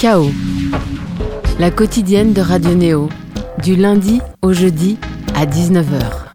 Chaos, la quotidienne de Radio Néo, du lundi au jeudi à 19h.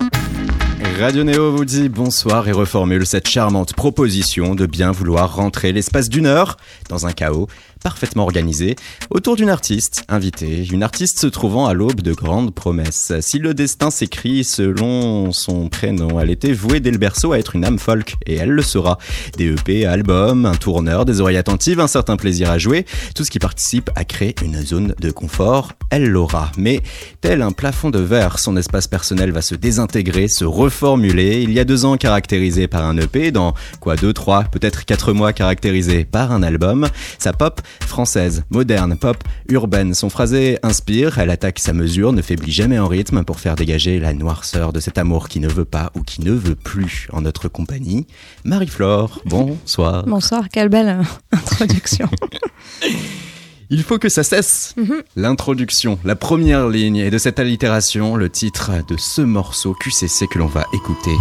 Radio Néo vous dit bonsoir et reformule cette charmante proposition de bien vouloir rentrer l'espace d'une heure dans un chaos parfaitement organisé autour d'une artiste invitée, une artiste se trouvant à l'aube de grandes promesses. Si le destin s'écrit selon son prénom, elle était vouée dès le berceau à être une âme folk, et elle le sera. Des EP, albums, un tourneur, des oreilles attentives, un certain plaisir à jouer, tout ce qui participe à créer une zone de confort, elle l'aura. Mais tel un plafond de verre, son espace personnel va se désintégrer, se reformuler. Il y a deux ans caractérisé par un EP, dans quoi deux, trois, peut-être quatre mois caractérisé par un album, sa pop Française, moderne, pop, urbaine, son phrasé inspire, elle attaque sa mesure, ne faiblit jamais en rythme pour faire dégager la noirceur de cet amour qui ne veut pas ou qui ne veut plus en notre compagnie. Marie-Flore, bonsoir. Bonsoir, quelle belle introduction. Il faut que ça cesse. Mhm. L'introduction, la première ligne et de cette allitération, le titre de ce morceau QCC que l'on va écouter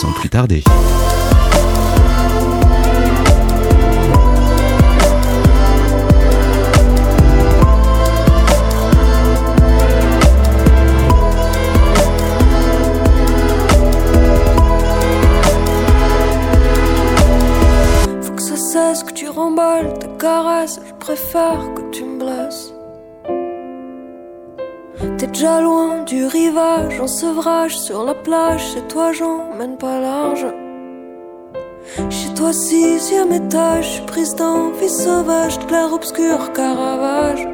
sans plus tarder. Je préfère que tu me blesses. T'es déjà loin du rivage, en sevrage sur la plage. Chez toi, j'emmène pas large. Chez toi, sixième étage, je suis prise d'envie sauvage, de clair obscur, Caravage.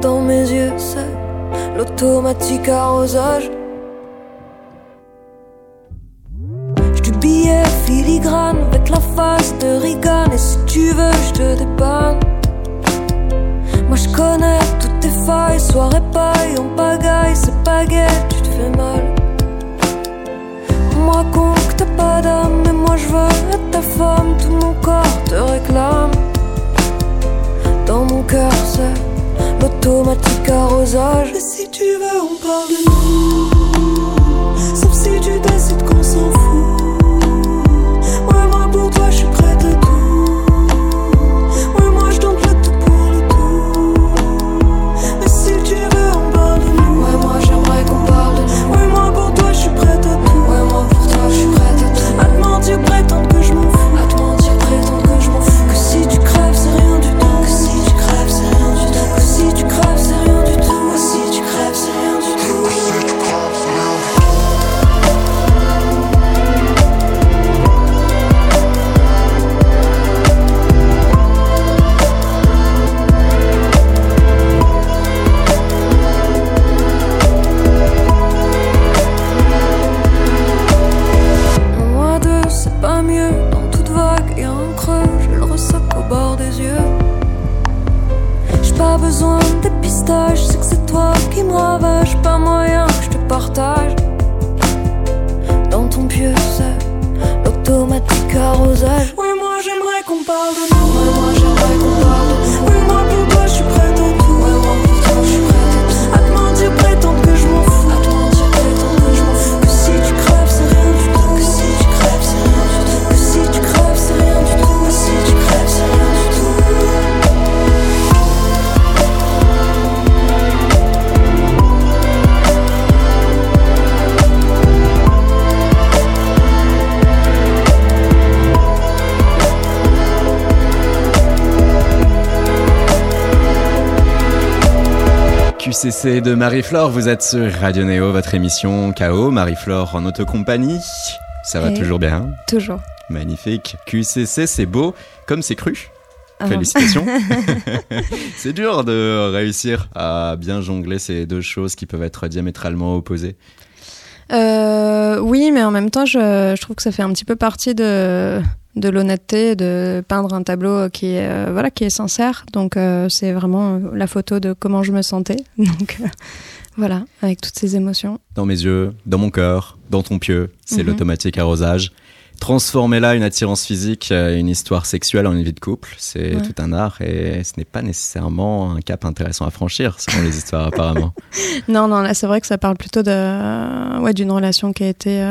Dans mes yeux, c'est l'automatique arrosage. du billet filigrane la face de Reagan Et si tu veux je te dépanne. Moi je connais toutes tes failles. Soirée paille en pagaille C'est gay, tu te fais mal. On me que t'as pas d'âme. Mais moi je veux être ta femme. Tout mon corps te réclame. Dans mon cœur c'est l'automatique arrosage. Et si tu veux on parle de nous. Sauf si tu décides qu'on c'est que c'est toi qui me ravage. Pas moyen que je te partage. Dans ton pieu, l'automatique arrosage. Oui, moi j'aimerais qu'on parle de nous. QCC de Marie-Flore, vous êtes sur Radio Néo, votre émission KO. Marie-Flore en notre compagnie. Ça va Et- toujours bien? Toujours. Magnifique. QCC, c'est beau comme c'est cru. Ah. Félicitations. c'est dur de réussir à bien jongler ces deux choses qui peuvent être diamétralement opposées. Euh, oui, mais en même temps, je, je trouve que ça fait un petit peu partie de, de l'honnêteté de peindre un tableau qui est, euh, voilà, qui est sincère. Donc, euh, c'est vraiment la photo de comment je me sentais. Donc, euh, voilà, avec toutes ces émotions. Dans mes yeux, dans mon cœur, dans ton pieu, c'est Mhm. l'automatique arrosage. Transformer là une attirance physique, une histoire sexuelle en une vie de couple, c'est Ouais. tout un art et ce n'est pas nécessairement un cap intéressant à franchir selon les histoires apparemment. Non, non, là, c'est vrai que ça parle plutôt de, ouais, d'une relation qui a été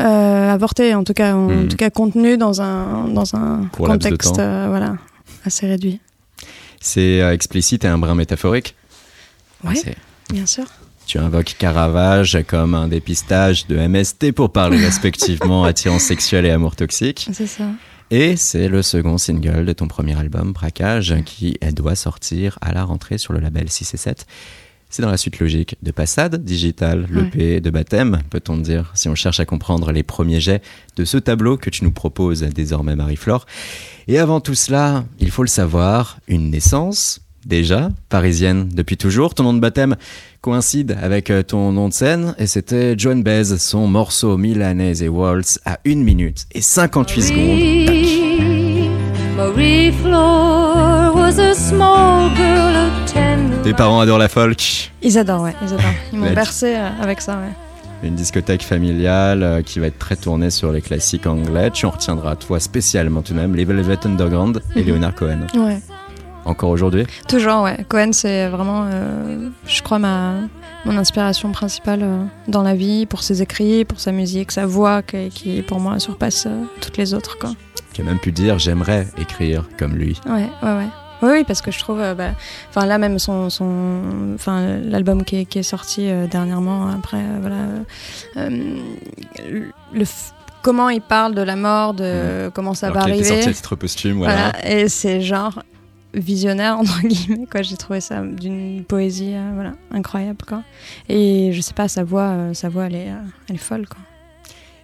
euh, avortée, en tout cas, en, Mhm. tout cas contenue dans un, dans un contexte, euh, voilà, assez réduit. C'est euh, explicite et un brin métaphorique. C'est- bien sûr. Tu invoques Caravage comme un dépistage de MST pour parler respectivement attirance sexuelle et amour toxique. C'est ça. Et c'est le second single de ton premier album, Braquage, qui doit sortir à la rentrée sur le label 6 et 7. C'est dans la suite logique de Passade Digital, l'EP de baptême, peut-on dire, si on cherche à comprendre les premiers jets de ce tableau que tu nous proposes désormais, Marie-Flore. Et avant tout cela, il faut le savoir, une naissance, déjà, parisienne depuis toujours. Ton nom de baptême coïncide avec euh, ton nom de scène, et c'était Joan Baez, son morceau Milanese et Waltz à 1 minute et 58 secondes. Marie, Tes parents adorent la folk. Ils adorent, ouais, ils adorent. Ils m'ont bercé euh, avec ça, ouais. Une discothèque familiale euh, qui va être très tournée sur les classiques anglais. Tu en retiendras, toi, spécialement tout de même, les Velvet Underground et Mhm. Leonard Cohen. Ouais. Encore aujourd'hui? Toujours, ouais. Cohen, c'est vraiment, euh, je crois, ma, mon inspiration principale euh, dans la vie, pour ses écrits, pour sa musique, sa voix, qui, qui, pour moi, surpasse euh, toutes les autres, quoi. Tu as même pu dire j'aimerais écrire comme lui. Ouais, ouais, ouais. Oui, oui, parce que je trouve, euh, bah, enfin là même son, son, enfin l'album qui est, qui est sorti euh, dernièrement, après, euh, voilà, euh, le, comment il parle de la mort, de comment ça Alors va arriver, sorti à titre posthume, voilà. voilà, et c'est genre visionnaire entre guillemets quoi. J'ai trouvé ça d'une poésie, voilà, incroyable quoi. Et je sais pas, sa voix, sa voix, elle est, elle est folle quoi.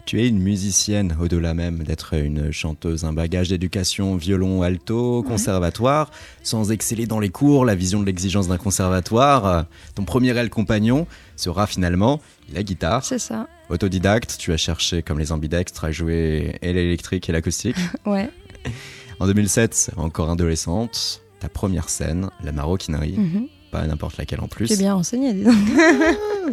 Tu es une musicienne, au-delà même d'être une chanteuse, un bagage d'éducation, violon, alto, conservatoire, sans exceller dans les cours, la vision de l'exigence d'un conservatoire. euh, Ton premier réel compagnon sera finalement la guitare. C'est ça, Autodidacte, tu as cherché, comme les ambidextres, à jouer et l'électrique et l'acoustique. ouais. En 2007, encore adolescente, ta première scène, la maroquinerie, Mhm. Pas n'importe laquelle en plus. J'ai bien renseigné, dis donc.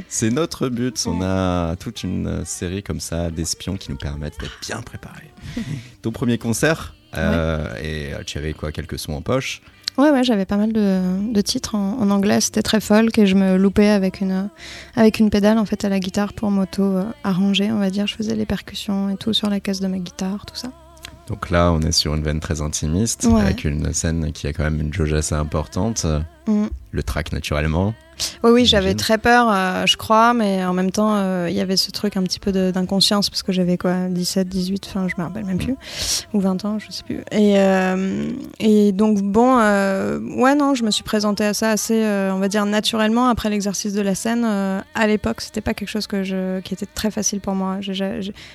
C'est notre but. On a toute une série comme ça d'espions qui nous permettent d'être bien préparés. Ton premier concert, euh, et euh, tu avais quoi, quelques sons en poche? Ouais, ouais, j'avais pas mal de, de titres en, en anglais. C'était très folk et je me loupais avec une, avec une pédale en fait à la guitare pour m'auto-arranger, on va dire. Je faisais les percussions et tout sur la caisse de ma guitare, tout ça. Donc là, on est sur une veine très intimiste, Ouais. avec une scène qui a quand même une jauge assez importante. Mm. Le track, naturellement. Oui, oui, j'avais très peur, euh, je crois, mais en même temps, euh, il y avait ce truc un petit peu d'inconscience parce que j'avais quoi, 17, 18, enfin, je me rappelle même plus, ou 20 ans, je sais plus. Et, euh, et donc, bon, ouais, non, je me suis présentée à ça assez, on va dire, naturellement après l'exercice de la scène. À l'époque, c'était pas quelque chose que je, qui était très facile pour moi.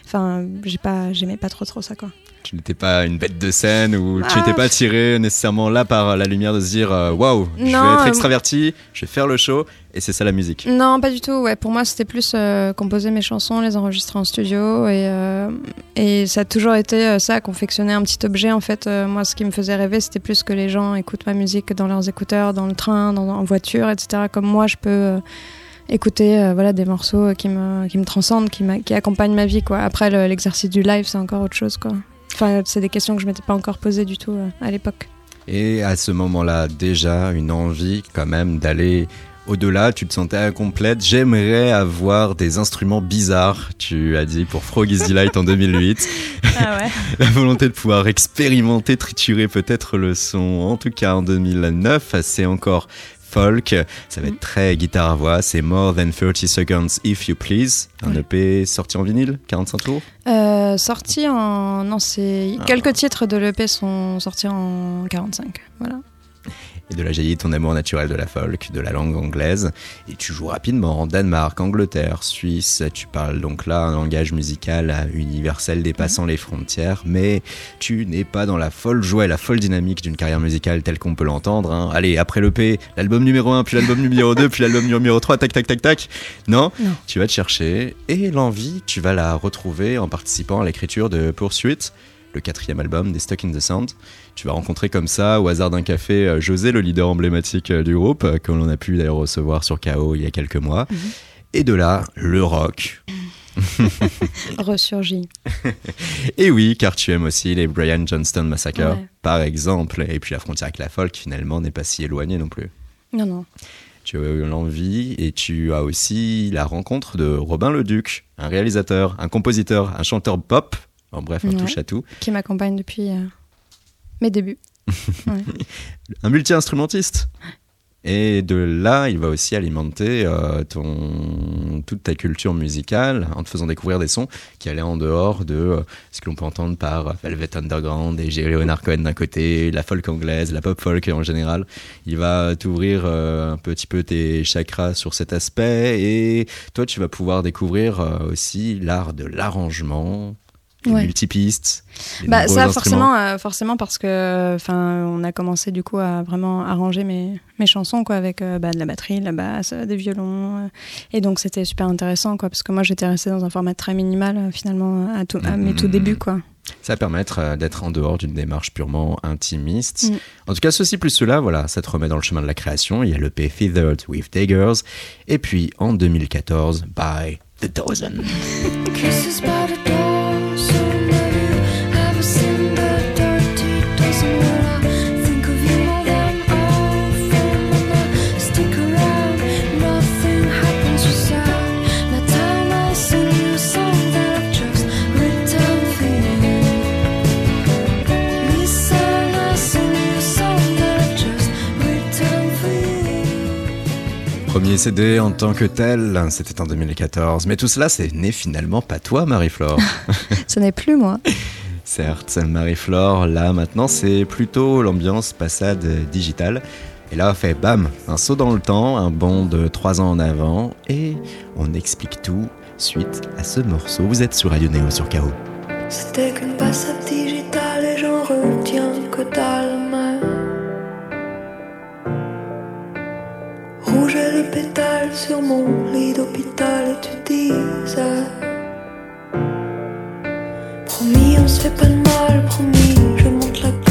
Enfin, j'ai pas, j'aimais pas trop trop ça, quoi. Tu n'étais pas une bête de scène ou tu Ah. n'étais pas tiré nécessairement là par la lumière de se dire euh, waouh, je vais être euh, extraverti, je vais faire le show et c'est ça la musique. Non, pas du tout. Ouais, pour moi, c'était plus euh, composer mes chansons, les enregistrer en studio, et, euh, et ça a toujours été euh, ça, confectionner un petit objet. En fait, moi, ce qui me faisait rêver, c'était plus que les gens écoutent ma musique dans leurs écouteurs, dans le train, dans, en voiture, etc. Comme moi, je peux écouter euh, voilà des morceaux qui me qui me transcendent, qui, qui accompagnent ma vie. Quoi. Après, le- l'exercice du live, c'est encore autre chose. Quoi. Enfin, c'est des questions que je m'étais pas encore posées du tout euh, à l'époque. Et à ce moment-là, déjà, une envie quand même d'aller au-delà, tu te sentais incomplète. J'aimerais avoir des instruments bizarres, tu as dit pour Froggy's Delight en 2008. Ah ouais. La volonté de pouvoir expérimenter, triturer peut-être le son. En tout cas, en 2009, c'est encore folk. Ça va être très guitare à voix. C'est More Than 30 Seconds If You Please. Un. EP sorti en vinyle, 45 tours. Euh, sorti en. Non, c'est. Ah. Quelques titres de l'EP sont sortis en 45. Voilà. Et de là jaillit ton amour naturel de la folk, de la langue anglaise. Et tu joues rapidement en Danemark, Angleterre, Suisse. Tu parles donc là un langage musical universel dépassant les frontières. Mais tu n'es pas dans la folle joie et la folle dynamique d'une carrière musicale telle qu'on peut l'entendre. hein. Allez, après l'EP, l'album numéro 1, puis l'album numéro 2, puis l'album numéro 3, tac, tac, tac, tac. Non, Non. tu vas te chercher. Et l'envie, tu vas la retrouver en participant à l'écriture de Poursuite le quatrième album des Stuck in the Sound. Tu vas rencontrer comme ça, au hasard d'un café, euh, José, le leader emblématique euh, du groupe, euh, que l'on a pu d'ailleurs recevoir sur KO il y a quelques mois. Mhm. Et de là, le rock. Ressurgi. Et oui, car tu aimes aussi les Brian Johnston Massacre, Ouais. par exemple. Et puis la frontière avec la folk, finalement, n'est pas si éloignée non plus. Non, non. Tu as eu l'envie et tu as aussi la rencontre de Robin Leduc, un réalisateur, un compositeur, un chanteur pop, en bref, un Ouais. touche à tout. Qui m'accompagne depuis euh, mes débuts. Un multi-instrumentiste. Et de là, il va aussi alimenter euh, ton, toute ta culture musicale en te faisant découvrir des sons qui allaient en dehors de euh, ce que l'on peut entendre par Velvet Underground et Jerry Leonard Cohen d'un côté, la folk anglaise, la pop folk en général. Il va t'ouvrir euh, un petit peu tes chakras sur cet aspect et toi, tu vas pouvoir découvrir aussi l'art de l'arrangement, ouais. multipistes. Bah ça forcément, euh, forcément parce que, enfin, on a commencé du coup à vraiment arranger mes, mes chansons quoi avec euh, bah, de la batterie, de la basse, des violons, euh, et donc c'était super intéressant quoi parce que moi j'étais restée dans un format très minimal finalement à, tout, à mes tout débuts quoi. Ça va permettre d'être en dehors d'une démarche purement intimiste. Mm. En tout cas, ceci plus cela, voilà, ça te remet dans le chemin de la création. Il y a le P Feathered with Daggers. Et puis, en 2014, By The Dozen. CD en tant que tel, c'était en 2014. Mais tout cela, c'est né finalement pas toi, Marie-Flore. Ce n'est plus moi. Certes, Marie-Flore, là maintenant, c'est plutôt l'ambiance passade digitale. Et là, on fait bam, un saut dans le temps, un bond de trois ans en avant, et on explique tout suite à ce morceau. Vous êtes sur Radio Néo sur KO. C'était qu'une passade digitale et j'en retiens que sur mon lit d'hôpital et tu disais Promis on se fait pas de mal, promis je monte la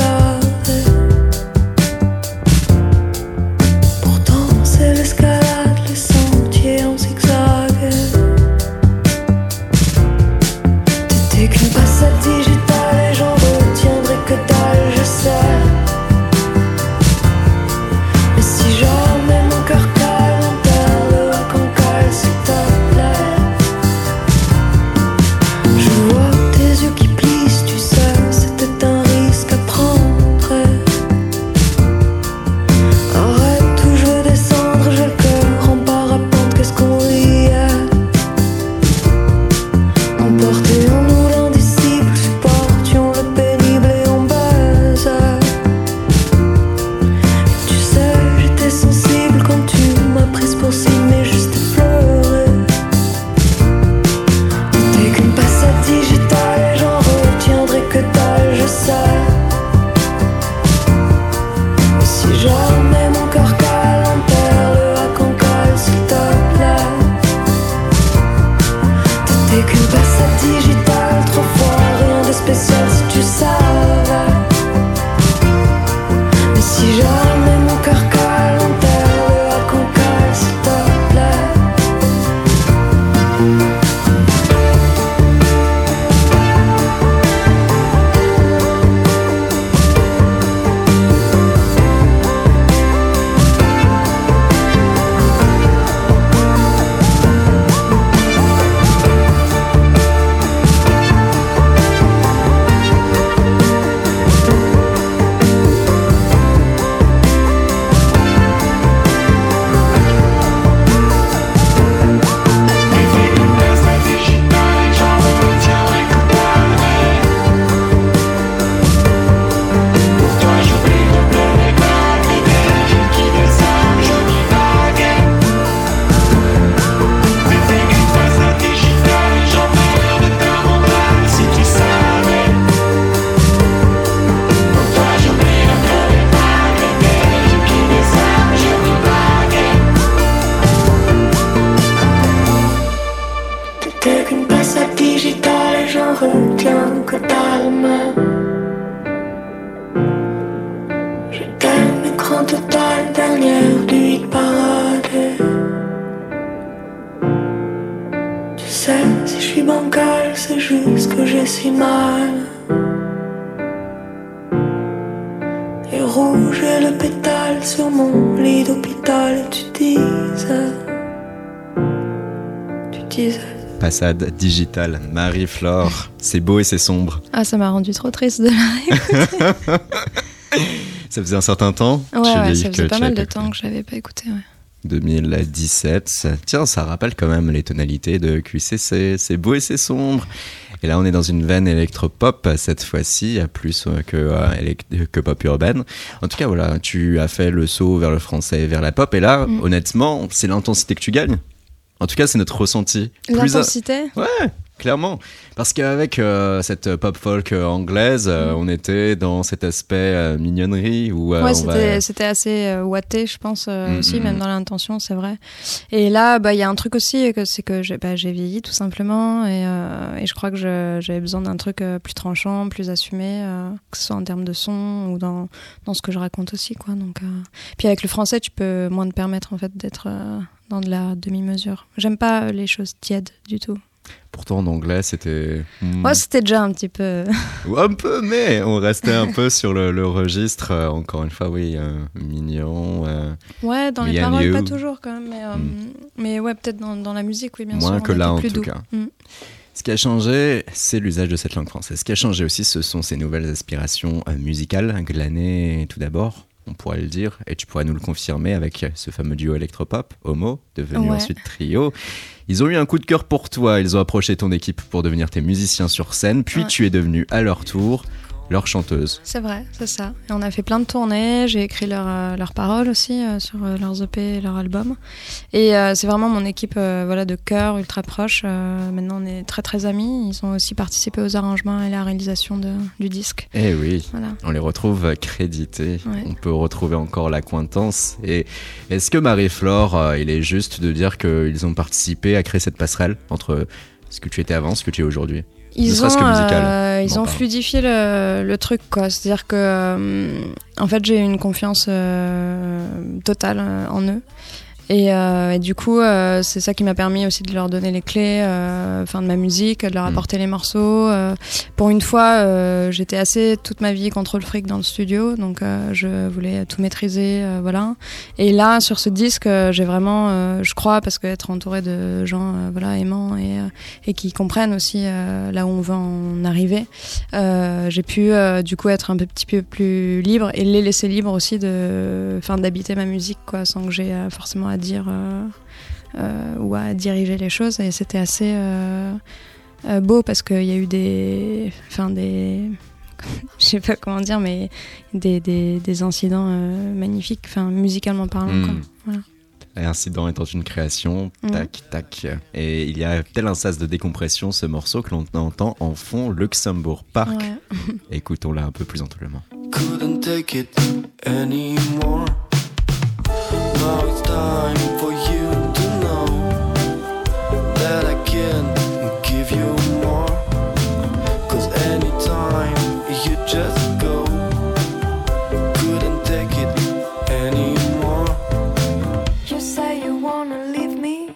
Digital, Marie-Flore. C'est beau et c'est sombre. Ah, ça m'a rendu trop triste de la ça faisait un certain temps. Ouais, ouais, ça faisait pas mal de temps que je l'avais pas écouté. Ouais. 2017. Tiens, ça rappelle quand même les tonalités de QCC. C'est beau et c'est sombre. Et là, on est dans une veine électropop cette fois-ci, plus euh, que, euh, que pop urbaine. En tout cas, voilà, tu as fait le saut vers le français et vers la pop. Et là, Mm. honnêtement, c'est l'intensité que tu gagnes. En tout cas, c'est notre ressenti. L'intensité Ouais, clairement. Parce qu'avec euh, cette pop folk euh, anglaise, euh, Mm. on était dans cet aspect euh, mignonnerie où Ouais, c'était va- assez watté, je pense, Mm, aussi, mm, même dans l'intention, c'est vrai. Et là, bah, il y a un truc aussi, c'est que j'ai bah, j'ai vieilli, tout simplement, et, et je crois que j'avais besoin d'un truc plus tranchant, plus assumé, que ce soit en termes de son ou dans, dans ce que je raconte aussi, quoi. Donc, Puis avec le français, tu peux moins te permettre, en fait, d'être dans de la demi-mesure. J'aime pas les choses tièdes du tout. Pourtant, en anglais, c'était. hmm, Moi, c'était déjà un petit peu... un peu, mais on restait un peu sur le, le registre. euh, encore une fois, oui, euh, mignon. euh, Ouais, dans les paroles, you. pas toujours, quand même, mais, Mm. mais ouais, peut-être dans, dans la musique, oui, bien sûr. Moins que là, en tout doux. cas. Mm. Ce qui a changé, c'est l'usage de cette langue française. Ce qui a changé aussi, ce sont ces nouvelles aspirations musicales, glanées tout d'abord, on pourrait le dire, et tu pourrais nous le confirmer avec ce fameux duo électropop, Homo, devenu Ouais. ensuite trio. Ils ont eu un coup de cœur pour toi, ils ont approché ton équipe pour devenir tes musiciens sur scène, puis Ouais. tu es devenu à leur tour leur chanteuse. C'est vrai, c'est ça. Et on a fait plein de tournées, j'ai écrit leurs euh, leurs paroles aussi euh, sur euh, leurs EP et leurs albums. Et euh, c'est vraiment mon équipe euh, voilà, de cœur ultra proche. Euh, maintenant, on est très très amis. Ils ont aussi participé aux arrangements et la réalisation de- du disque. Eh oui, Voilà. on les retrouve crédités. Ouais. On peut retrouver encore l'acquaintance. Et est-ce que Marie-Flore, euh, il est juste de dire qu'ils ont participé à créer cette passerelle entre ce que tu étais avant, ce que tu es aujourd'hui? Ils ont, euh, ils ont fluidifié le, le truc, quoi. C'est-à-dire que, euh, en fait, j'ai une confiance euh, totale euh, en eux. Et, euh, et du coup, euh, c'est ça qui m'a permis aussi de leur donner les clés euh, de ma musique, de leur Mm. apporter les morceaux. pour une fois, j'étais assez toute ma vie contre le fric dans le studio, donc je voulais tout maîtriser, voilà. Et là, sur ce disque, j'ai vraiment, je crois, parce qu'être entouré de gens voilà, aimants et, et qui comprennent aussi là où on veut en arriver, j'ai pu du coup être un petit peu plus libre et les laisser libres aussi d'habiter ma musique, quoi, sans que j'ai forcément à dire euh, euh, ou à diriger les choses. Et c'était assez euh, beau parce qu'il y a eu des, enfin des, je sais pas comment dire, mais des, des, des incidents euh, magnifiques, enfin musicalement parlant. Quoi. Hmm. Voilà. Et Incident étant une création, Mhm. tac, tac. Et il y a tel un sas de décompression, ce morceau que l'on entend en fond Luxembourg Park. Ouais. Écoutons-la un peu plus amplement. couldn't take it anymore. Now time for you to know that I can give you more. Cause anytime you just go, couldn't take it anymore. You say you wanna leave me.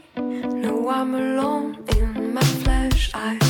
No, I'm alone in my flesh. I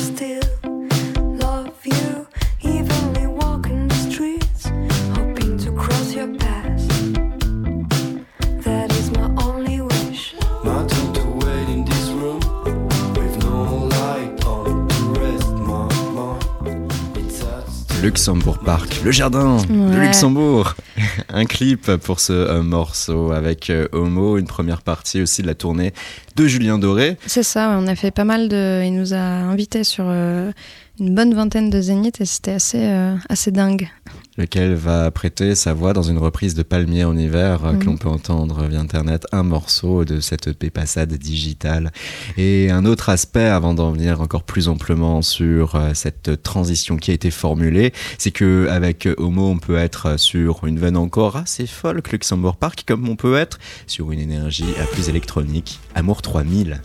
Luxembourg Park, le jardin de Ouais. Luxembourg. Un clip pour ce euh, morceau avec euh, Homo, une première partie aussi de la tournée de Julien Doré. C'est ça, ouais, on a fait pas mal de. Il nous a invités sur euh, une bonne vingtaine de zéniths et c'était assez, euh, assez dingue. Lequel va prêter sa voix dans une reprise de Palmier en hiver euh, que Mhm. l'on peut entendre via internet, un morceau de cette EP Passade digitale. Et un autre aspect, avant d'en venir encore plus amplement sur euh, cette transition qui a été formulée, c'est que avec Homo, on peut être sur une veine encore assez folk Luxembourg Park, comme on peut être sur une énergie euh, plus électronique, Amour 3000.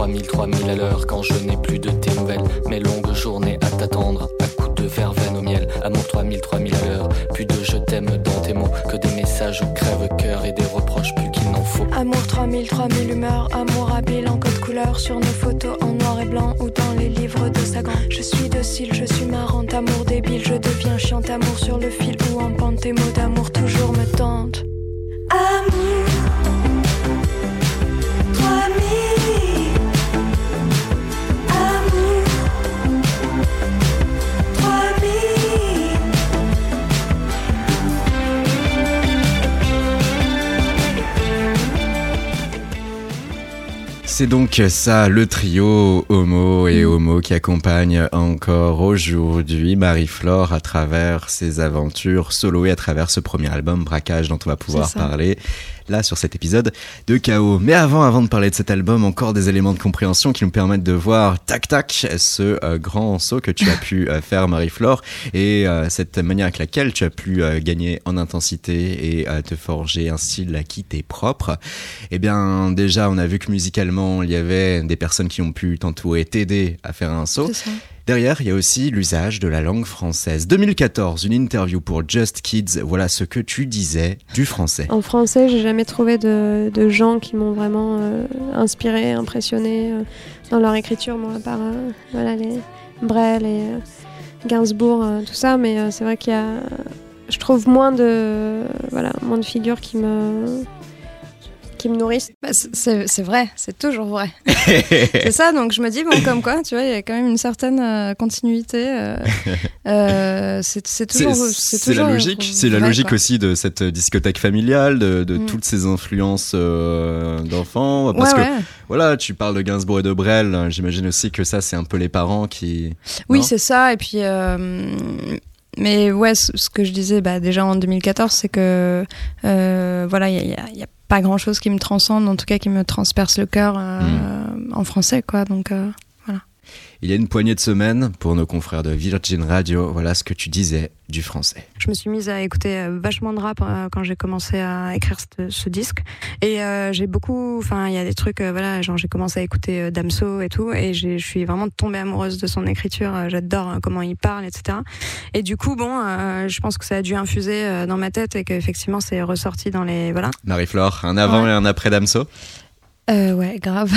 3000, 3000 à l'heure quand je n'ai plus de tes nouvelles. Mes longues journées à t'attendre, à coups de verveine au miel. Amour 3000, 3000 à l'heure. Plus de je t'aime dans tes mots que des messages crève-cœur et des reproches plus qu'il n'en faut. Amour 3000, 3000 humeurs, amour habile en code couleur sur nos photos en noir et blanc ou dans les livres de Sagan. Je suis docile, je suis marrante, amour débile, je deviens chiante, amour sur le fil ou en pente, tes mots d'amour toujours me tentent. Amour C'est donc ça, le trio Homo et Homo qui accompagne encore aujourd'hui Marie-Flore à travers ses aventures solo et à travers ce premier album Braquage dont on va pouvoir parler là sur cet épisode de Chaos. Mais avant, avant de parler de cet album, encore des éléments de compréhension qui nous permettent de voir tac tac ce euh, grand saut que tu as pu euh, faire Marie-Flore et euh, cette manière avec laquelle tu as pu gagner en intensité et te forger un style qui t'est propre. Eh bien, déjà, on a vu que musicalement, il y avait des personnes qui ont pu t'entourer, t'aider à faire un saut. Derrière, il y a aussi l'usage de la langue française. 2014, une interview pour Just Kids. Voilà ce que tu disais du français. En français, j'ai jamais trouvé de, de gens qui m'ont vraiment euh, inspiré, impressionné euh, dans leur écriture, bon, à part euh, voilà, les Brel et euh, Gainsbourg, euh, tout ça. Mais c'est vrai qu'il y a, je trouve moins de, voilà, moins de figures qui me, qui me nourrissent. Bah, c'est- vrai, c'est toujours vrai. c'est ça, donc je me dis, bon, comme quoi, tu vois, il y a quand même une certaine euh, continuité. euh, euh, c'est c'est toujours. la logique, c'est la logique quoi. aussi de cette discothèque familiale, de, de Mm. toutes ces influences d'enfants. Parce Ouais, que ouais. voilà, tu parles de Gainsbourg et de Brel. J'imagine aussi que ça, c'est un peu les parents qui. Oui, c'est ça. Et puis, mais ouais, ce que je disais bah, déjà en 2014, c'est que euh, voilà, il y a, il y a pas grand chose qui me transcende, en tout cas qui me transperce le cœur euh, Hmm. en français, quoi. Donc, euh, Il y a une poignée de semaines pour nos confrères de Virgin Radio. Voilà ce que tu disais du français. Je me suis mise à écouter euh, vachement de rap euh, quand j'ai commencé à écrire ce, ce disque. Et euh, j'ai beaucoup, enfin, il y a des trucs, euh, voilà, genre j'ai commencé à écouter Damso et tout, et je suis vraiment tombée amoureuse de son écriture. J'adore euh, comment il parle, etc. Et du coup, bon, euh, je pense que ça a dû infuser dans ma tête et qu'effectivement c'est ressorti dans les, voilà. Marie-Flore, un avant Ouais. et un après Damso Euh, ouais, grave.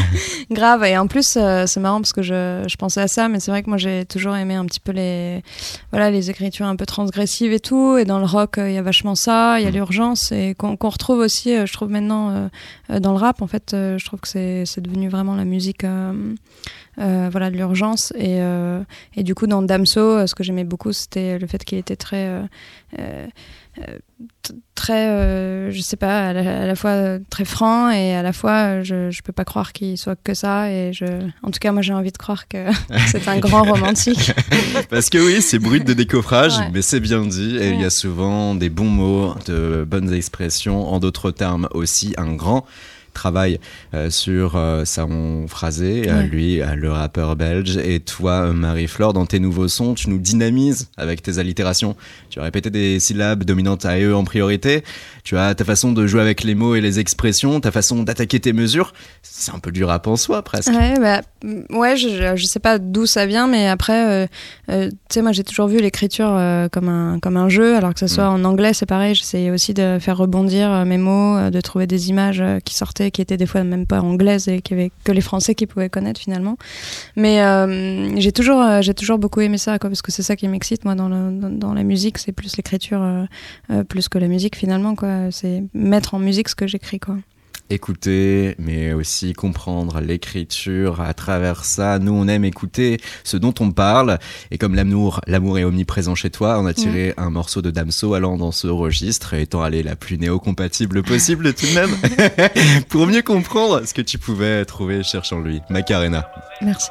grave. Et en plus, euh, c'est marrant parce que je, je pensais à ça, mais c'est vrai que moi j'ai toujours aimé un petit peu les, voilà, les écritures un peu transgressives et tout. Et dans le rock, euh, il y a vachement ça, il y a Mm. l'urgence et qu'on retrouve aussi, euh, je trouve maintenant dans le rap. En fait, je trouve que c'est devenu vraiment la musique. voilà de l'urgence et, et du coup dans Damso ce que j'aimais beaucoup c'était le fait qu'il était très très euh, je sais pas à la, à la fois très franc et à la fois je, je peux pas croire qu'il soit que ça et je en tout cas moi j'ai envie de croire que c'est un grand romantique Parce que oui, c'est brut de décoffrage, Ouais. mais c'est bien dit. Et il y a souvent des bons mots, de bonnes expressions. En d'autres termes, aussi un grand travail euh, sur euh, son phrasé, euh, Ouais. lui, le rappeur belge, et toi, Marie-Flore, dans tes nouveaux sons, tu nous dynamises avec tes allitérations. Tu as répété des syllabes dominantes à eux en priorité. Tu as ta façon de jouer avec les mots et les expressions, ta façon d'attaquer tes mesures. C'est un peu du rap en soi, presque. Ouais, bah, mm, ouais je, je, sais pas d'où ça vient, mais après, euh, euh, tu sais, moi j'ai toujours vu l'écriture euh, comme, un, comme un jeu, alors que ce soit en anglais, c'est pareil, j'essayais aussi de faire rebondir mes mots, de trouver des images qui sortaient, qui étaient des fois même pas anglaises et qui avaient que les Français qui pouvaient connaître finalement. Mais euh, j'ai toujours, euh, j'ai toujours beaucoup aimé ça, quoi, parce que c'est ça qui m'excite, moi, dans, dans, dans la musique, c'est plus l'écriture, euh, plus que la musique finalement, quoi. C'est mettre en musique ce que j'écris, quoi. Écouter, mais aussi comprendre l'écriture à travers ça. Nous, on aime écouter ce dont on parle. Et comme l'amour, l'amour est omniprésent chez toi, on a tiré un morceau de Damso allant dans ce registre, étant allé la plus néo-compatible possible tout de même, pour mieux comprendre ce que tu pouvais trouver cherchant lui. Macarena. Merci.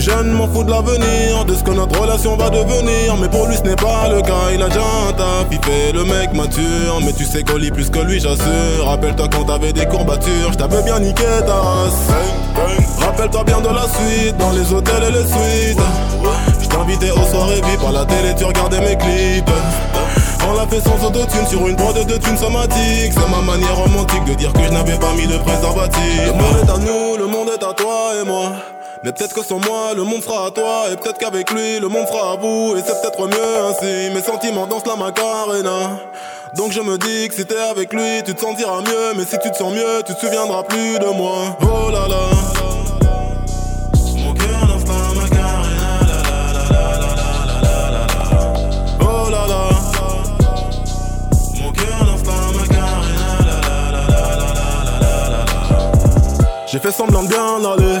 Suis jeune, m'en fous de l'avenir, de ce que notre relation va devenir. Mais pour lui, ce n'est pas le cas, il a déjà un taf, il fait le mec mature. Mais tu sais qu'on lit plus que lui, j'assure. Rappelle-toi quand t'avais des courbatures, je t'avais bien niqué ta race. Rappelle-toi bien de la suite, dans les hôtels et les suites. Je t'invitais aux soirées VIP, à la télé, tu regardais mes clips. On l'a fait sans autotune sur une prod de thunes somatique C'est ma manière romantique de dire que je n'avais pas mis de préservatif Le monde est à nous, le monde est à toi et moi mais peut-être que sans moi, le monde fera à toi. Et peut-être qu'avec lui, le monde fera à vous. Et c'est peut-être mieux ainsi. Mes sentiments dansent la macarena. Donc je me dis que si t'es avec lui, tu te sentiras mieux. Mais si tu te sens mieux, tu te souviendras plus de moi. Oh là là. Mon cœur danse la macarena. La la la. Oh là là. Mon cœur danse la macarena. La. J'ai fait semblant de bien aller.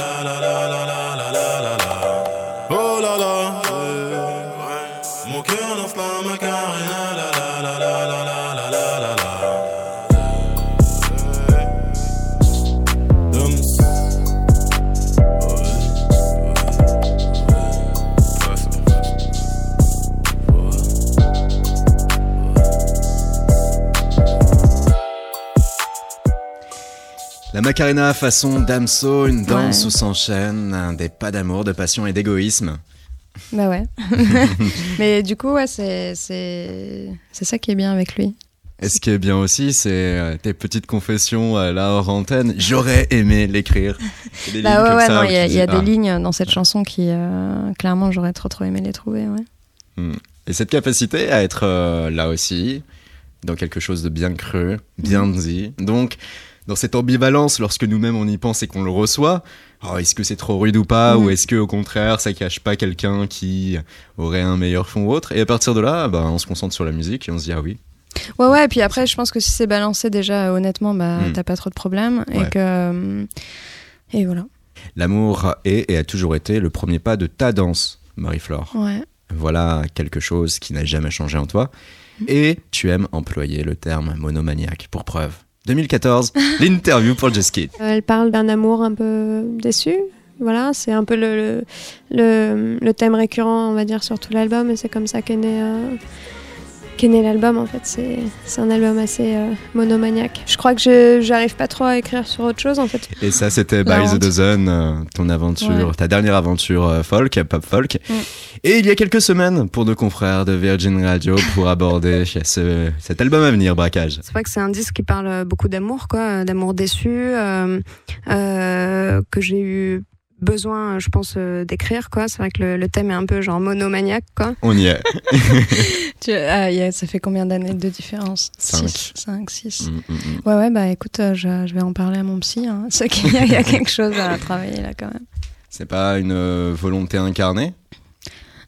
La Macarena façon Damso, une danse Ouais. où s'enchaînent des pas d'amour, de passion et d'égoïsme. Bah ouais. Mais du coup, ouais, c'est ça qui est bien avec lui. Et ce qui est bien aussi, c'est euh, tes petites confessions euh, là hors antenne? J'aurais aimé l'écrire. Bah ouais, ouais, ça non, il y a, y a des ah. lignes dans cette chanson qui, euh, clairement, j'aurais trop trop aimé les trouver. Ouais. Et cette capacité à être euh, là aussi, dans quelque chose de bien cru, bien Mhm. dit. Donc, dans cette ambivalence, lorsque nous-mêmes on y pense et qu'on le reçoit, oh, est-ce que c'est trop rude ou pas. Ou est-ce que au contraire, ça cache pas quelqu'un qui aurait un meilleur fond ou autre? Et à partir de là, bah, on se concentre sur la musique et on se dit, ah oui, Ouais, ouais, et puis après, je pense que si c'est balancé déjà, euh, honnêtement, bah, Mm. t'as pas trop de problèmes. Ouais. Et que. euh, Et voilà. l'amour est et a toujours été le premier pas de ta danse, Marie-Flore. Ouais. Voilà quelque chose qui n'a jamais changé en toi. Et tu aimes employer le terme monomaniaque. Pour preuve, 2014, l'interview pour Just Kid. Elle parle d'un amour un peu déçu. Voilà, c'est un peu le, le, le, le thème récurrent, on va dire, sur tout l'album. Et c'est comme ça qu'est né, euh, qu'est né l'album, en fait. C'est, c'est un album assez euh, monomaniaque. Je crois que je j'arrive pas trop à écrire sur autre chose, en fait. Et ça, c'était By the. Dozen, euh, ton aventure, Ouais. ta dernière aventure euh, folk, pop folk. Et il y a quelques semaines, pour nos confrères de Virgin Radio, pour aborder ce, cet album à venir, Braquage. C'est vrai que c'est un disque qui parle beaucoup d'amour, quoi, d'amour déçu, euh, euh, que j'ai eu besoin, je pense, euh, d'écrire, quoi. C'est vrai que le, le thème est un peu genre monomaniaque, quoi. On y est. Tu... Ah, il y a- ça fait combien d'années de différence? Cinq. 5, 6. Mm, mm, mm. Ouais, ouais, bah écoute, euh, je, je vais en parler à mon psy. Hein. C'est qu'il y, a- il y a quelque chose à travailler là quand même. C'est pas une euh, volonté incarnée?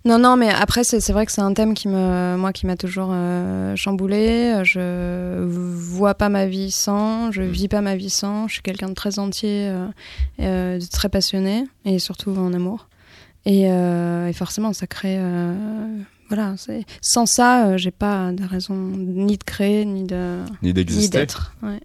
Non, non, mais après, c'est vrai que c'est un thème qui me, moi, qui m'a toujours euh, chamboulé. Je vois pas ma vie sans, je vis pas ma vie sans. Je suis quelqu'un de très entier, euh, euh, de très passionné, et surtout en amour. Et, euh, et forcément, ça crée. voilà, sans ça, j'ai pas de raison ni de créer, ni de Ni d'exister d'être. Ouais.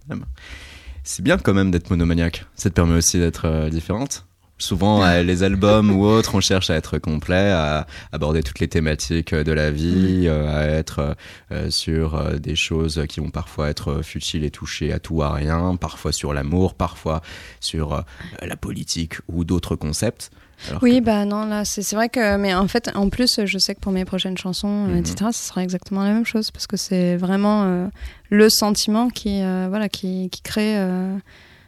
C'est bien quand même d'être monomaniaque. Ça te permet aussi d'être différente. Souvent, euh, les albums ou autres, on cherche à être complet, à aborder toutes les thématiques euh, de la vie, euh, à être euh, sur des choses qui vont parfois être futiles et toucher à tout, à rien, parfois sur l'amour, parfois sur la politique ou d'autres concepts. Alors Oui, que- bah non, là, c'est vrai que, mais en fait, en plus, je sais que pour mes prochaines chansons, Mhm. etc., ce sera exactement la même chose, parce que c'est vraiment le sentiment qui, voilà, qui, qui crée,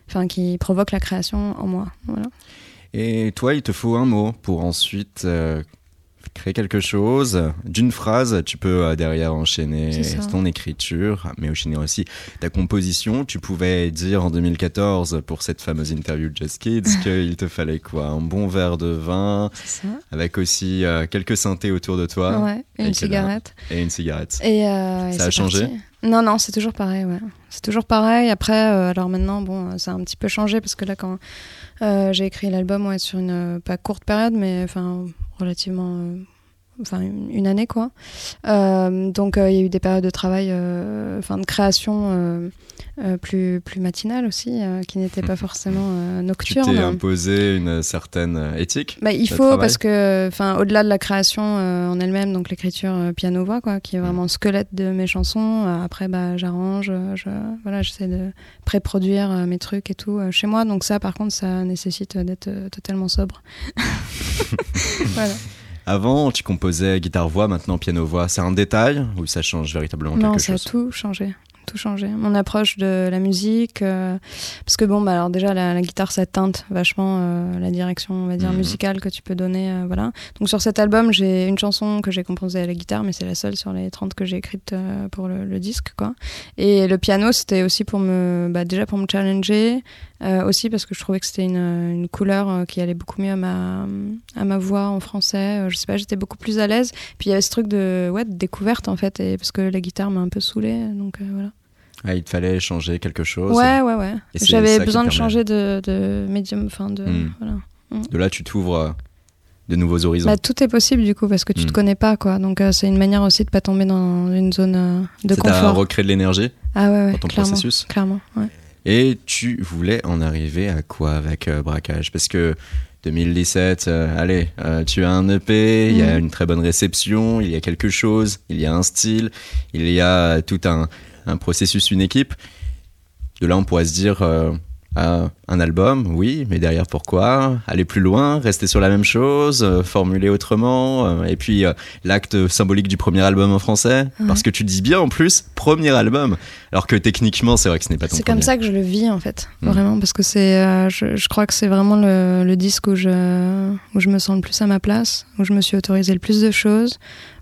enfin qui provoque la création en moi. Voilà. Et toi, il te faut un mot pour ensuite euh, créer quelque chose. D'une phrase, tu peux euh, derrière enchaîner ton écriture, mais enchaîner aussi ta composition. Tu pouvais dire en 2014, pour cette fameuse interview de Just Kids, qu'il te fallait quoi? Un bon verre de vin, ça. avec aussi euh, quelques synthés autour de toi ouais. Et et une là- cigarette. et une cigarette. Et, et Ça a changé? parti. Non, non, c'est toujours pareil, ouais. C'est toujours pareil. Après, alors maintenant, bon, ça a un petit peu changé parce que là, quand j'ai écrit l'album, ouais, sur une euh, pas courte période, mais enfin relativement, euh, enfin une, année, quoi. Euh, donc, euh, il y a eu des périodes de travail, euh, enfin de création plus plus matinale aussi, qui n'étaient pas forcément euh, Tu nocturnes. t'es imposé une certaine éthique Bah, il faut parce que, enfin, au-delà de la création en elle-même, donc l'écriture euh, piano-voix, quoi, qui est vraiment le squelette de mes chansons. après, bah, j'arrange, je, voilà, j'essaie de pré-produire mes trucs et tout chez moi. Donc ça, par contre, ça nécessite d'être totalement sobre. voilà. Avant, tu composais guitare-voix, maintenant piano-voix. C'est un détail ou ça change véritablement Non, quelque ça a chose? tout changé. Tout changé. Mon approche de la musique, euh, parce que bon, bah alors déjà la, la guitare ça teinte vachement euh, la direction, on va dire Mhm. musicale que tu peux donner, euh, voilà. Donc sur cet album, j'ai une chanson que j'ai composée à la guitare, mais c'est la seule sur les 30 que j'ai écrite pour le, le disque, quoi. Et le piano, c'était aussi pour me, bah, déjà pour me challenger, aussi parce que je trouvais que c'était une, une couleur qui allait beaucoup mieux à ma, à ma voix en français. Je sais pas, j'étais beaucoup plus à l'aise. Puis il y avait ce truc de, ouais, de découverte en fait, et parce que la guitare m'a un peu saoulée, donc euh, voilà. Ah, il te fallait changer quelque chose. Ouais, ouais, ouais. J'avais ça besoin de permet. changer de, de médium, enfin de. Hmm. Voilà. De là, tu t'ouvres euh, de nouveaux horizons. Bah, tout est possible du coup parce que tu Hmm. te connais pas quoi. Donc euh, c'est une manière aussi de pas tomber dans une zone euh, de confort. recréer de l'énergie Ah ouais, ouais, dans ton clairement. processus. Clairement, ouais. Et tu voulais en arriver à quoi avec Braquage? Parce que 2017, euh, allez, euh, tu as un EP, il y a une très bonne réception, il y a quelque chose, il y a un style, il y a tout un, un processus, une équipe. De là, on pourrait se dire euh, un album, oui, mais derrière, pourquoi? Aller plus loin, rester sur la même chose, euh, formuler autrement, euh, et puis l'acte symbolique du premier album en français, Ouais. parce que tu dis bien en plus premier album, alors que techniquement, c'est vrai que ce n'est pas ton C'est comme ça que je le vis en fait, Hmm. vraiment, parce que c'est, je, je crois que c'est vraiment le, le disque où je, où je me sens le plus à ma place, où je me suis autorisé le plus de choses,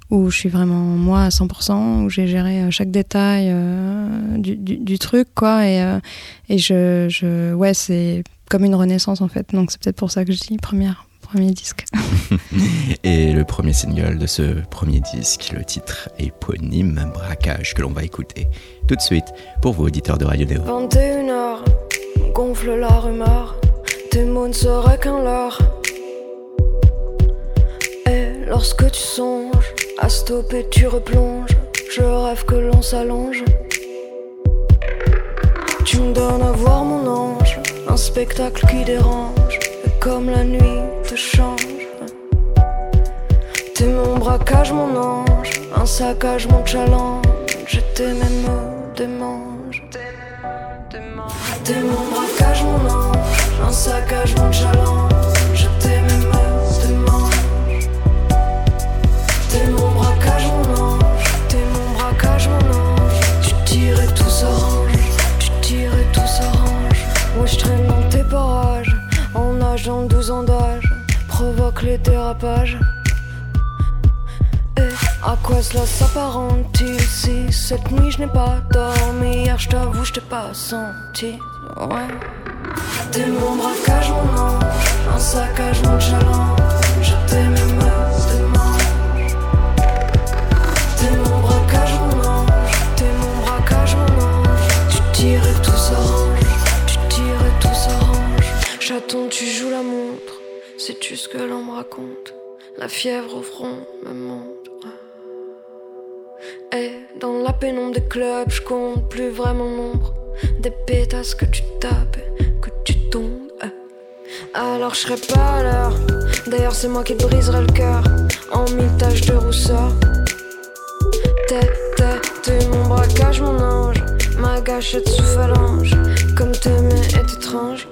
où je suis vraiment moi à 100%, où j'ai géré euh, chaque détail euh, du, du, du truc, quoi, et, euh, et je, je, ouais, c'est comme une renaissance en fait, donc c'est peut-être pour ça que je dis première, premier disque. Et le premier single de ce premier disque, le titre éponyme Braquage que l'on va écouter tout de suite pour vous auditeurs de Radio Néo. 21h, gonfle la rumeur, tes mots ne seraient qu'un leurre. Et lorsque tu songes à stopper, tu replonges. Je rêve que l'on s'allonge. Tu me donnes à voir mon ange, un spectacle qui dérange. Et comme la nuit te change. T'es mon braquage, mon ange, un saccage, mon challenge. Je t'ai même démange. T'es mon braquage, mon ange, un saccage, mon challenge. En nageant 12 ans d'âge, provoque les dérapages. Et à quoi cela s'apparente-t-il si cette nuit je n'ai pas dormi? Hier je t'avoue je t'ai pas senti. Ouais. T'es mon braquage mon ange Un saccage mon challenge Je t'ai même démange T'es mon braquage mon ange T'es mon braquage mon ange. Tu tires et tout s'arrange Chaton tu joues la montre Sais-tu ce que l'on me raconte? La fièvre au front me monte et dans la pénombre des clubs, je compte plus vraiment nombre des pétasses que tu tapes, que tu tombes. Alors je serai pas à l'heure. D'ailleurs, c'est moi qui te briserai le cœur en mille taches de rousseur. T'es, t'es mon braquage, mon ange, ma gâchette sous phalange. Comme t'aimer est étrange,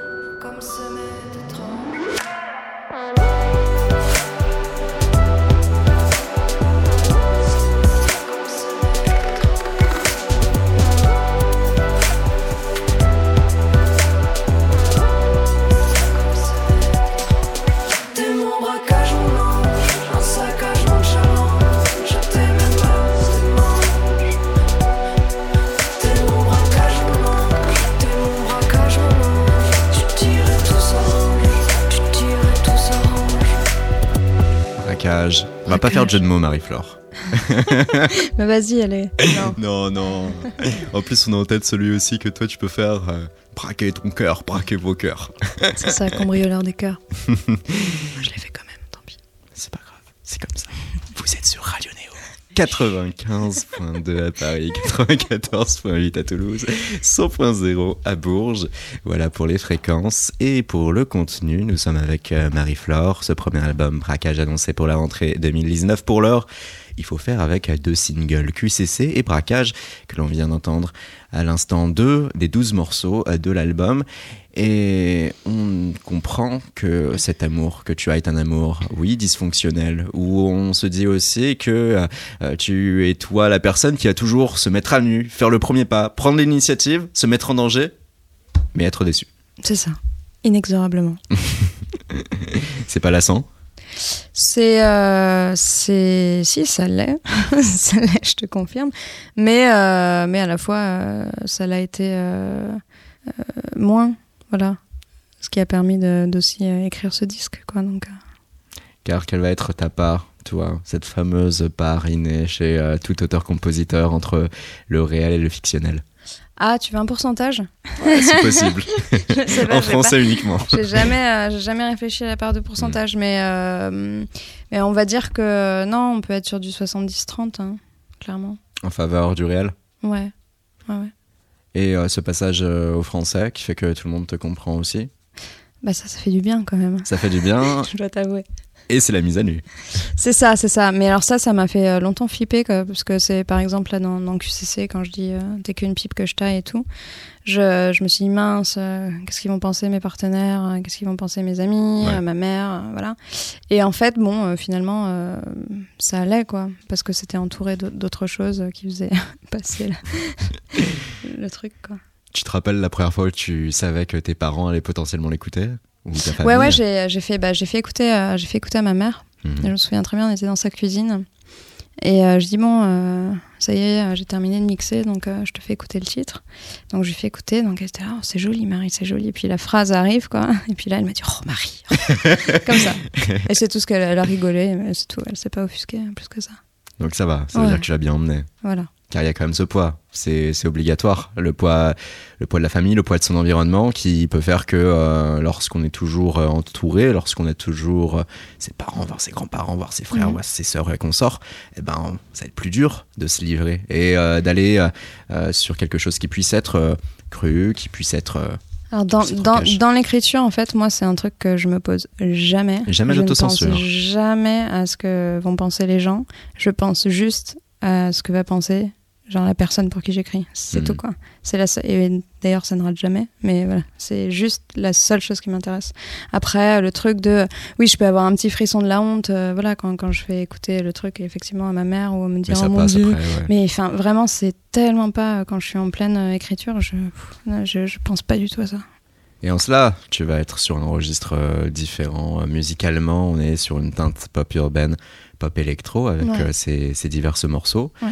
On va pas faire de jeu de mots, Marie-Flore. Mais vas-y, allez. Non. non, non. En plus, on a en tête celui aussi que toi, tu peux faire. euh, braquer ton cœur, braquer vos cœurs. C'est ça, cambrioleur des cœurs. je l'ai fait quand même, tant pis. C'est pas grave, c'est comme ça. Vous êtes sur Radio. 95.2 à Paris, 94.8 à Toulouse, 100.0 à Bourges. Voilà pour les fréquences. Et pour le contenu, nous sommes avec euh, Marie-Flore, ce premier album Braquage annoncé pour la rentrée 2019. Pour l'heure, il faut faire avec deux singles QCC et Braquage que l'on vient d'entendre à l'instant deux des 12 morceaux euh, de l'album. Et on comprend que cet amour que tu as est un amour, oui, dysfonctionnel, où on se dit aussi que euh, tu es toi la personne qui va toujours se mettre à nu, faire le premier pas, prendre l'initiative, se mettre en danger, mais être déçu. C'est ça, inexorablement. C'est pas lassant? C'est. euh, c'est si, ça l'est. ça l'est, je te confirme. Mais, euh, mais à la fois, ça l'a été moins. Voilà. Ce qui a permis d'aussi euh, écrire ce disque, quoi. Donc, euh, Car quelle va être ta part, toi, cette fameuse part innée chez euh, tout auteur-compositeur entre le réel et le fictionnel? Ah, tu veux un pourcentage? Ouais, c'est possible. Pas, en français uniquement. J'ai jamais, euh, jamais réfléchi à la part de pourcentage, mais, euh, mais on va dire que non, on peut être sur du 70-30, hein, clairement. En faveur du réel? Ouais. ouais, ouais. Et euh, ce passage euh, au français qui fait que tout le monde te comprend aussi. Bah ça, ça fait du bien quand même. Ça fait du bien Je dois t'avouer. et c'est la mise à nu. C'est ça, c'est ça. Mais alors ça, ça m'a fait euh, longtemps flipper, quoi, parce que c'est par exemple là dans, dans QCC, quand je dis euh, t'es qu'une pipe que je taille et tout, je, je me suis dit mince, euh, qu'est-ce qu'ils vont penser mes partenaires, euh, qu'est-ce qu'ils vont penser mes amis, Ouais. euh, ma mère, voilà. Et en fait, bon, finalement, ça allait, quoi, parce que c'était entouré d'au- d'autres choses qui faisaient passer le truc, quoi. Tu te rappelles la première fois où tu savais que tes parents allaient potentiellement l'écouter Ouais, ouais, j'ai j'ai fait, bah, j'ai fait écouter, euh, j'ai fait écouter à ma mère. Mhm. Et je me souviens très bien, on était dans sa cuisine. Et euh, je dis, bon, euh, ça y est, j'ai terminé de mixer, donc euh, je te fais écouter le titre. Donc je lui fais écouter, donc elle était là, oh, c'est joli, Marie, c'est joli. Et puis la phrase arrive, quoi. Et puis là, elle m'a dit, oh, Marie. Comme ça. Et c'est tout ce qu'elle elle a rigolé, mais c'est tout. Elle s'est pas offusquée plus que ça. Donc ça va, ça veut Ouais. dire que tu l'as bien emmené. Voilà. Car il y a quand même ce poids, c'est obligatoire. Le poids, le poids de la famille, le poids de son environnement qui peut faire que euh, lorsqu'on est toujours euh, entouré, lorsqu'on a toujours euh, ses parents, voir ses grands-parents, voir ses frères, voir ses sœurs et consorts, eh ben, ça va être plus dur de se livrer et d'aller sur quelque chose qui puisse être cru, qui puisse être Alors dans, dans, dans l'écriture, en fait, moi, c'est un truc que je me pose jamais. Jamais je ne pense jamais à ce que vont penser les gens. Je pense juste à ce que va penser genre la personne pour qui j'écris. C'est Mhm. tout quoi. C'est la seule- et d'ailleurs ça ne rate jamais, mais voilà, c'est juste la seule chose qui m'intéresse. Après le truc de oui, je peux avoir un petit frisson de la honte euh, voilà quand, quand je fais écouter le truc effectivement à ma mère ou me mais dire ça oh mon dieu, après. ouais. mais enfin, vraiment, c'est tellement pas euh, quand je suis en pleine euh, écriture, je, pff, non, je, je pense pas du tout à ça. Et en cela, tu vas être sur un registre euh, différent. Euh, musicalement, on est sur une teinte pop urbaine, pop électro, avec Ouais. euh, ces, ces divers morceaux. Ouais.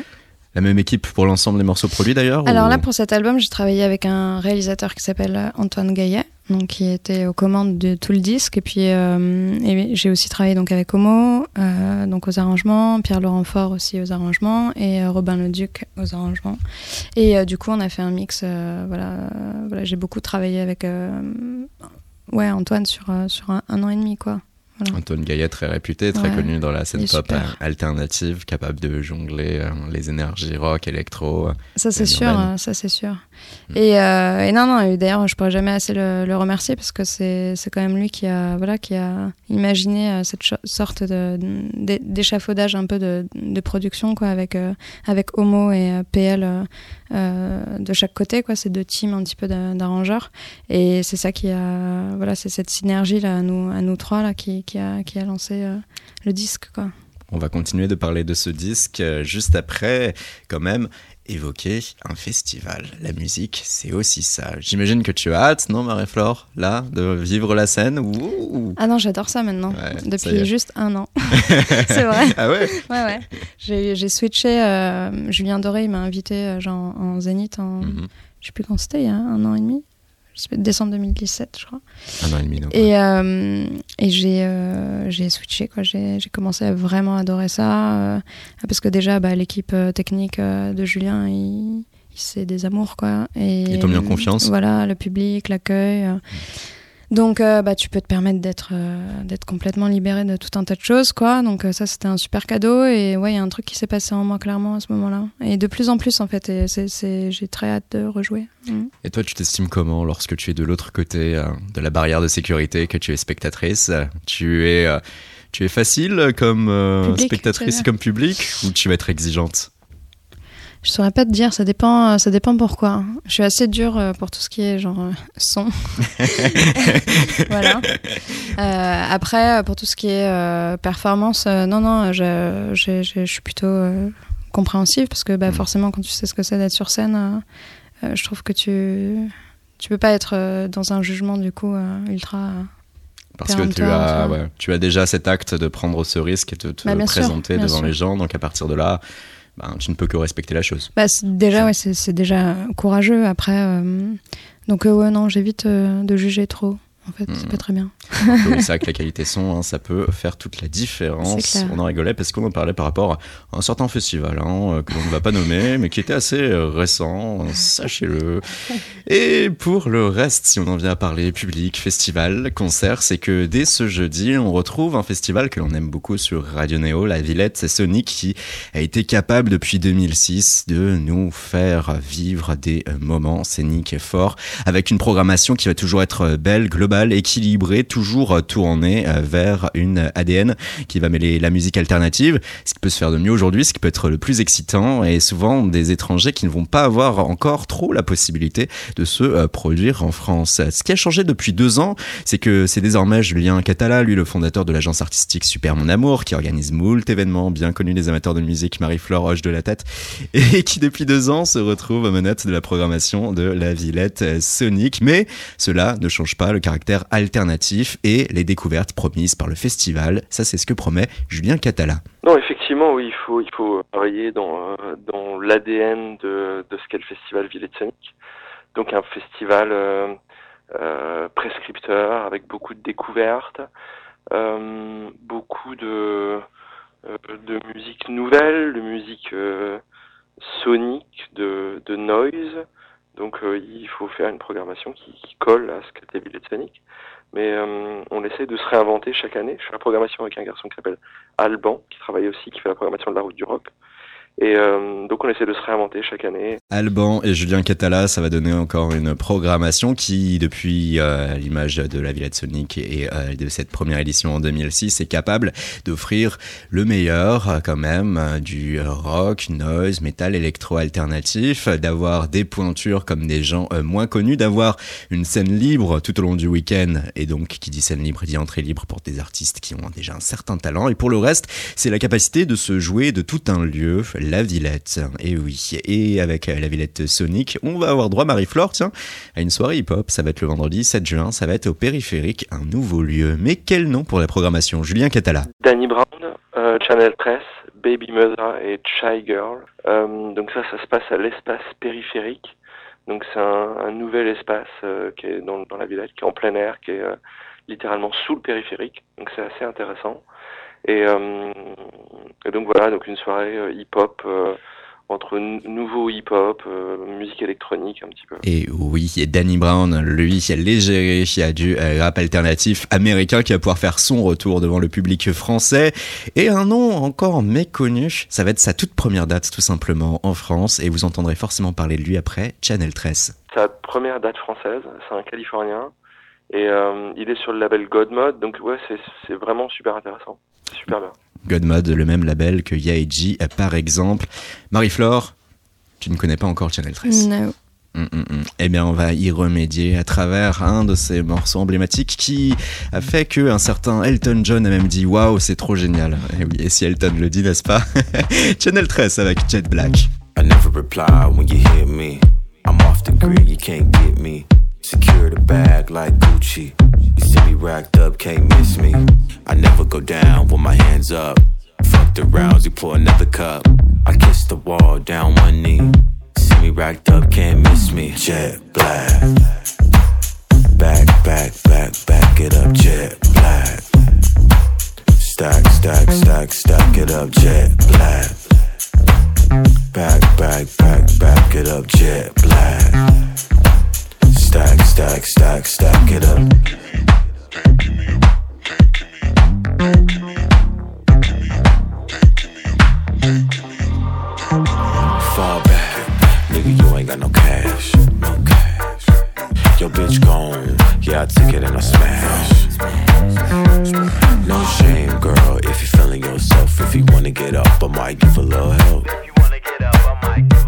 La même équipe pour l'ensemble des morceaux produits d'ailleurs Alors là, pour cet album, j'ai travaillé avec un réalisateur qui s'appelle Antoine Gaillet, donc qui était aux commandes de tout le disque. Et puis euh, j'ai aussi travaillé donc avec Homo, euh, donc aux arrangements, Pierre-Laurent Faure aussi aux arrangements et euh, Robin Leduc aux arrangements. Et euh, du coup, on a fait un mix. voilà, j'ai beaucoup travaillé avec ouais Antoine sur sur un, un an et demi quoi. Antoine Gaillet, très réputé, très Ouais. connu dans la scène pop super. euh, alternative, capable de jongler euh, les énergies rock, électro. euh. Ça c'est sûr, urbaine. ça c'est sûr. Mm. Et, euh, et non non, d'ailleurs je pourrais jamais assez le, remercier parce que c'est quand même lui qui a voilà qui a imaginé euh, cette sorte d'échafaudage un peu de, de production quoi avec euh, avec Homo et PL de chaque côté quoi, ces deux teams un petit peu d'a- d'arrangeurs et c'est ça qui a voilà c'est cette synergie là à nous à nous trois là qui qui a qui a lancé le disque quoi. On va continuer de parler de ce disque juste après, quand même, évoquer un festival. La musique, c'est aussi ça. J'imagine que tu as hâte, non, Marie-Flore, là, de vivre la scène Ouh. Ah non, j'adore ça maintenant. Ouais, ça. Depuis juste un an. c'est vrai. Ah ouais? Ouais, ouais. J'ai j'ai switché. euh, Julien Doré, il m'a invité euh, genre, en zénith en. Mhm. Je sais plus quand c'était, il y a un an et demi. Décembre 2017, je crois. Un an et demi, donc. Et, euh, et j'ai euh, j'ai switché, quoi. J'ai j'ai commencé à vraiment adorer ça. euh, parce que déjà, bah, l'équipe technique de Julien, il, il- c'est des amours, quoi. Et, Ils t'ont mis en confiance? Voilà, le public, l'accueil. Donc, euh, bah, tu peux te permettre d'être euh, d'être complètement libéré de tout un tas de choses, quoi. Donc, euh, ça, c'était un super cadeau. Et ouais, il y a un truc qui s'est passé en moi, clairement, à ce moment-là. Et de plus en plus, en fait. Et c'est- c'est- j'ai très hâte de rejouer. Et toi, tu t'estimes comment lorsque tu es de l'autre côté de la barrière de sécurité, que tu es spectatrice? Tu es, tu es facile comme Public, spectatrice comme public ou tu vas être exigeante? Je saurais pas te dire, ça dépend, euh, ça dépend pourquoi. Je suis assez dure euh, pour tout ce qui est genre euh, son. voilà. Euh, après, pour tout ce qui est euh, performance, euh, non, non, je, je, je- je suis plutôt compréhensive parce que bah, forcément, quand tu sais ce que c'est d'être sur scène, je trouve que tu tu peux pas être dans un jugement du coup ultra. Parce que tu as, tu vois. ouais, tu as déjà cet acte de prendre ce risque et de te Bah, sûr, présenter devant sûr. les gens. Donc à partir de là, ben, tu ne peux que respecter la chose. Bah, déjà, ouais, c'est c'est déjà courageux. Après, euh, donc euh, ouais, non, j'évite euh, de juger trop. En fait, c'est Mhm. pas très bien. Oui, c'est vrai que la qualité son, hein, ça peut faire toute la différence. On en rigolait parce qu'on en parlait par rapport à un certain festival hein, euh, que l'on ne va pas nommer, mais qui était assez euh, récent, sachez-le. Et pour le reste, si on en vient à parler public, festival, concert, c'est que dès ce jeudi, on retrouve un festival que l'on aime beaucoup sur Radio Néo, la Villette, c'est Sonic qui a été capable depuis 2006 de nous faire vivre des moments scéniques forts avec une programmation qui va toujours être euh, belle, globale, équilibrée, toujours tournée euh, vers une ADN qui va mêler la musique alternative, ce qui peut se faire de mieux aujourd'hui, ce qui peut être le plus excitant, et souvent des étrangers qui ne vont pas avoir encore trop la possibilité de se euh, produire en France. Ce qui a changé depuis deux ans, c'est que c'est désormais Julien Catala, lui le fondateur de l'agence artistique Super Mon Amour, qui organise moult événements bien connus des amateurs de musique, Marie-Flore hoche de la tête, et qui depuis deux ans se retrouve aux manettes de la programmation de la Villette euh, Sonic. Mais cela ne change pas le caractère alternatif et les découvertes promises par le festival. Ça, c'est ce que promet Julien Catala. Non, effectivement, il faut, il faut travailler dans, euh, dans l'ADN de, de ce qu'est le festival Villette Sonic. Donc un festival euh, euh, prescripteur avec beaucoup de découvertes, beaucoup de, de musique nouvelle, de musique sonique, de, de noise. Donc euh, il faut faire une programmation qui, colle à ce qu'était Villette Sonic. Mais euh, on essaie de se réinventer chaque année. Je fais la programmation avec un garçon qui s'appelle Alban, qui travaille aussi, qui fait la programmation de la route du rock. Et euh, donc on essaie de se réinventer chaque année. Alban et Julien Catala, ça va donner encore une programmation qui, depuis euh, l'image de la Villette Sonic et euh, de cette première édition en 2006, est capable d'offrir le meilleur euh, quand même du rock, noise, metal, électro alternatif, d'avoir des pointures comme des gens moins connus, d'avoir une scène libre tout au long du week-end. Et donc, qui dit scène libre dit entrée libre pour des artistes qui ont déjà un certain talent. Et pour le reste, c'est la capacité de se jouer de tout un lieu, la Villette. Et oui, et avec la Villette Sonic, on va avoir droit, Marie-Flore, tiens, à une soirée hip-hop. Ça va être le vendredi 7 juin, ça va être au périphérique, un nouveau lieu. Mais quel nom pour la programmation? Julien Catala. Danny Brown, euh, Channel 13, Baby Mother et Shy Girl. Euh, donc ça, ça se passe à l'espace périphérique. Donc c'est un, nouvel espace euh, qui est dans, dans la Villette, qui est en plein air, qui est littéralement sous le périphérique. Donc c'est assez intéressant. Et, euh, et donc voilà, donc une soirée euh, hip-hop euh, entre nouveau hip-hop, euh, musique électronique un petit peu. Et oui, et Danny Brown, lui, léger, qui a du rap alternatif américain qui va pouvoir faire son retour devant le public français. Et un nom encore méconnu, ça va être sa toute première date tout simplement en France. Et vous entendrez forcément parler de lui après Channel 13. Sa première date française, c'est un Californien. Et euh, il est sur le label Godmode, donc ouais, c'est c'est vraiment super intéressant. C'est super bien. Godmode, le même label que Yaeji par exemple. Marie-Flore, tu ne connais pas encore Channel 13 No. Hum, hum, hum. Eh bien, on va y remédier à travers un de ces morceaux emblématiques qui a fait que un certain Elton John a même dit Waouh, c'est trop génial. Et oui, et si Elton le dit, n'est-ce pas? Channel 13 avec Jet Black. I never reply when you hear me. I'm off the grid, you can't get me. Secure the bag like Gucci. You see me racked up, can't miss me. I never go down with my hands up. Fuck the rounds, you pour another cup. I kiss the wall down one knee. See me racked up, can't miss me. Jet black. back, back, back back it up, jet black. Stack, stack, stack, stack it up, jet black. Back, back, back, back it up, jet black. Stack, stack, stack, stack it up. Fall back, nigga, you ain't got no cash, no cash. Your bitch gone, yeah, I took it and I smashed. No shame, girl, if you feeling yourself. If you wanna get up, I might give a little help. Jet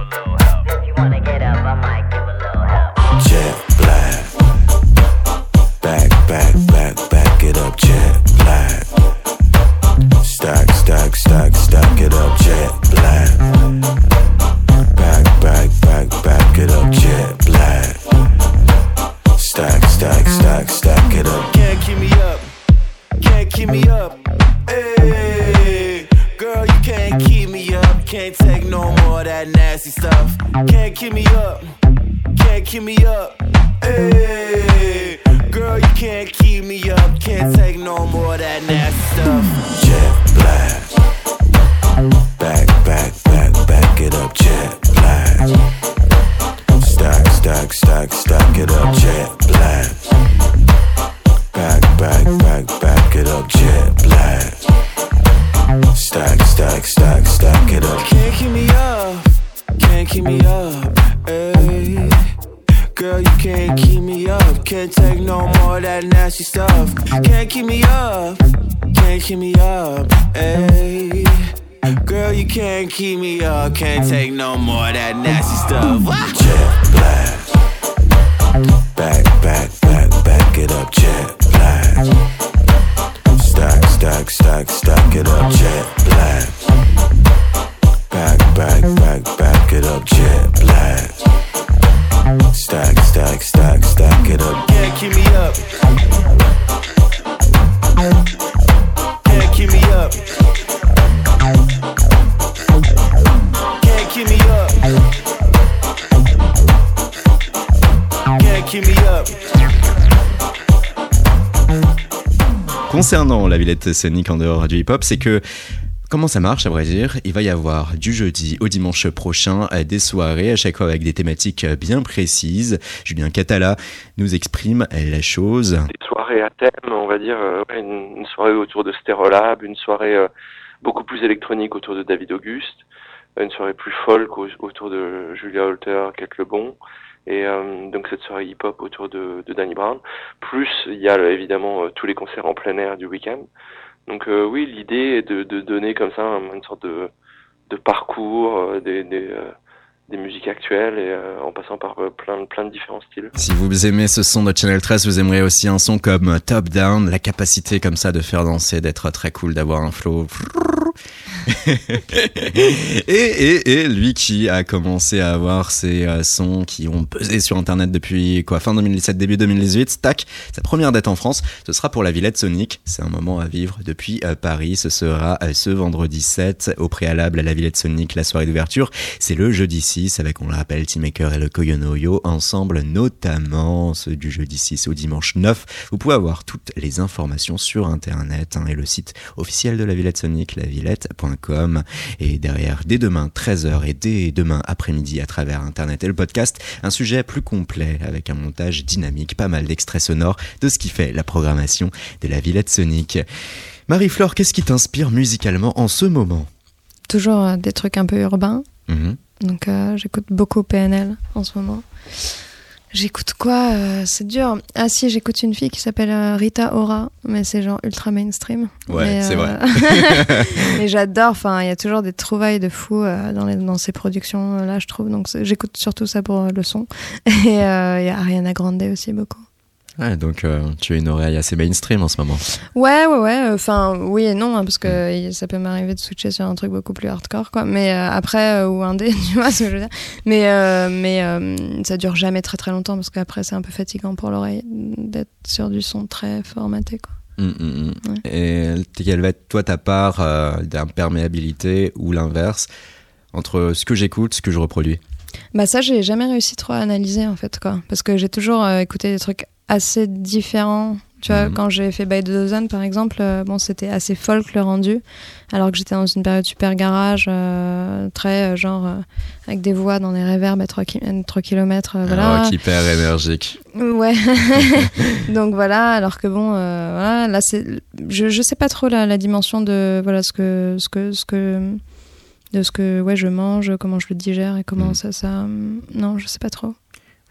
Stack, stack, stack, stack it up. Can't keep me up. Can't keep me up. Hey, girl, you can't keep me up. Can't take no more of that nasty stuff. Can't keep me up. Can't keep me up. Hey, girl, you can't keep me up. Can't take no more of that nasty stuff. Jet black. Back, back, back, back it up, Stack, stack, stack, it up, jet black. Back, back, back, back it up, jet black. Stack, stack, stack, stack it up. Can't keep me up, can't keep me up, ayy. Girl, you can't keep me up. Can't take no more of that nasty stuff. Can't keep me up, can't keep me up, ayy. Girl, you can't keep me up. Can't take no more of that nasty stuff. Jet black. Back, back, back, back it up, jet black. Stack, stack, stack, stack it up, jet black. Back, back, back, back it up, jet black. Stack, stack, stack, stack it up. Concernant la Villette scénique en dehors du hip-hop, c'est que Comment ça marche, à vrai dire? Il va y avoir du jeudi au dimanche prochain euh, des soirées, à chaque fois avec des thématiques euh, bien précises. Julien Catala nous exprime euh, la chose. Des soirées à thème, on va dire, une, soirée autour de Stérolab, une soirée beaucoup plus électronique autour de David Auguste, une soirée plus folk au- autour de Julia Holter, Kate Lebon, et euh, donc cette soirée hip-hop autour de, Danny Brown. Plus, il y a euh, évidemment euh, tous les concerts en plein air du week-end. Donc oui, l'idée est de, donner comme ça un- une sorte de, parcours des, musiques actuelles et en passant par plein, plein de différents styles. Si vous aimez ce son de Channel 13, vous aimerez aussi un son comme Top Down, la capacité comme ça de faire danser, d'être très cool, d'avoir un flow. et, et, et lui qui a commencé à avoir ces euh, sons qui ont pesé sur internet depuis quoi fin 2017 début 2018 tac sa première date en France ce sera pour la Villette Sonic c'est un moment à vivre depuis euh, Paris. Ce sera euh, ce vendredi 7 au préalable à la Villette Sonic la soirée d'ouverture. C'est le jeudi 6 avec on le rappelle Teamaker et le Koyonoyo ensemble notamment ceux du jeudi 6 au dimanche 9 vous pouvez avoir toutes les informations sur internet hein, et le site officiel de la Villette Sonic lavillette.com et derrière dès demain 13h et dès demain après-midi à travers internet et le podcast un sujet plus complet avec un montage dynamique pas mal d'extraits sonores de ce qui fait la programmation de la Villette Sonic Marie-Flore qu'est-ce qui t'inspire musicalement en ce moment? Toujours euh, des trucs un peu urbains. Mhm. Donc euh, j'écoute beaucoup PNL en ce moment. J'écoute quoi euh, C'est dur. Ah si, j'écoute une fille qui s'appelle euh, Rita Ora, mais c'est genre ultra mainstream. Ouais, Mais, c'est euh, mais j'adore. Enfin, il y a toujours des trouvailles de fous dans, les, dans ces productions là, je trouve. Donc j'écoute surtout ça pour le son. Et il y a Ariana Grande aussi beaucoup. Ouais, donc euh, tu as une oreille assez mainstream en ce moment Ouais, ouais, ouais. Enfin, oui et non, hein, parce que y- ça peut m'arriver de switcher sur un truc beaucoup plus hardcore, quoi. Mais euh, après, euh, ou indé, tu vois ce que je veux dire. Mais, euh, mais euh, ça dure jamais très très longtemps, parce qu'après, c'est un peu fatigant pour l'oreille d'être sur du son très formaté, quoi. Mm, mm, mm. Et quelle va être toi ta part euh, d'imperméabilité ou l'inverse entre ce que j'écoute, ce que je reproduis? Bah ça, j'ai jamais réussi trop à analyser, en fait, quoi. Parce que j'ai toujours euh, écouté des trucs assez différent. Tu vois, Mhm. quand j'ai fait By the Dozen, par exemple, euh, bon, c'était assez folk le rendu, alors que j'étais dans une période super garage, euh, très euh, genre avec des voix dans des réverbes à 3, km. voilà. Rock hyper énergique. Ouais. Donc voilà, alors que bon, voilà, là je, je sais pas trop la, la dimension de voilà ce que ce que ce que de ce que ouais je mange, comment je le digère et comment Mm. ça ça hum, non je sais pas trop.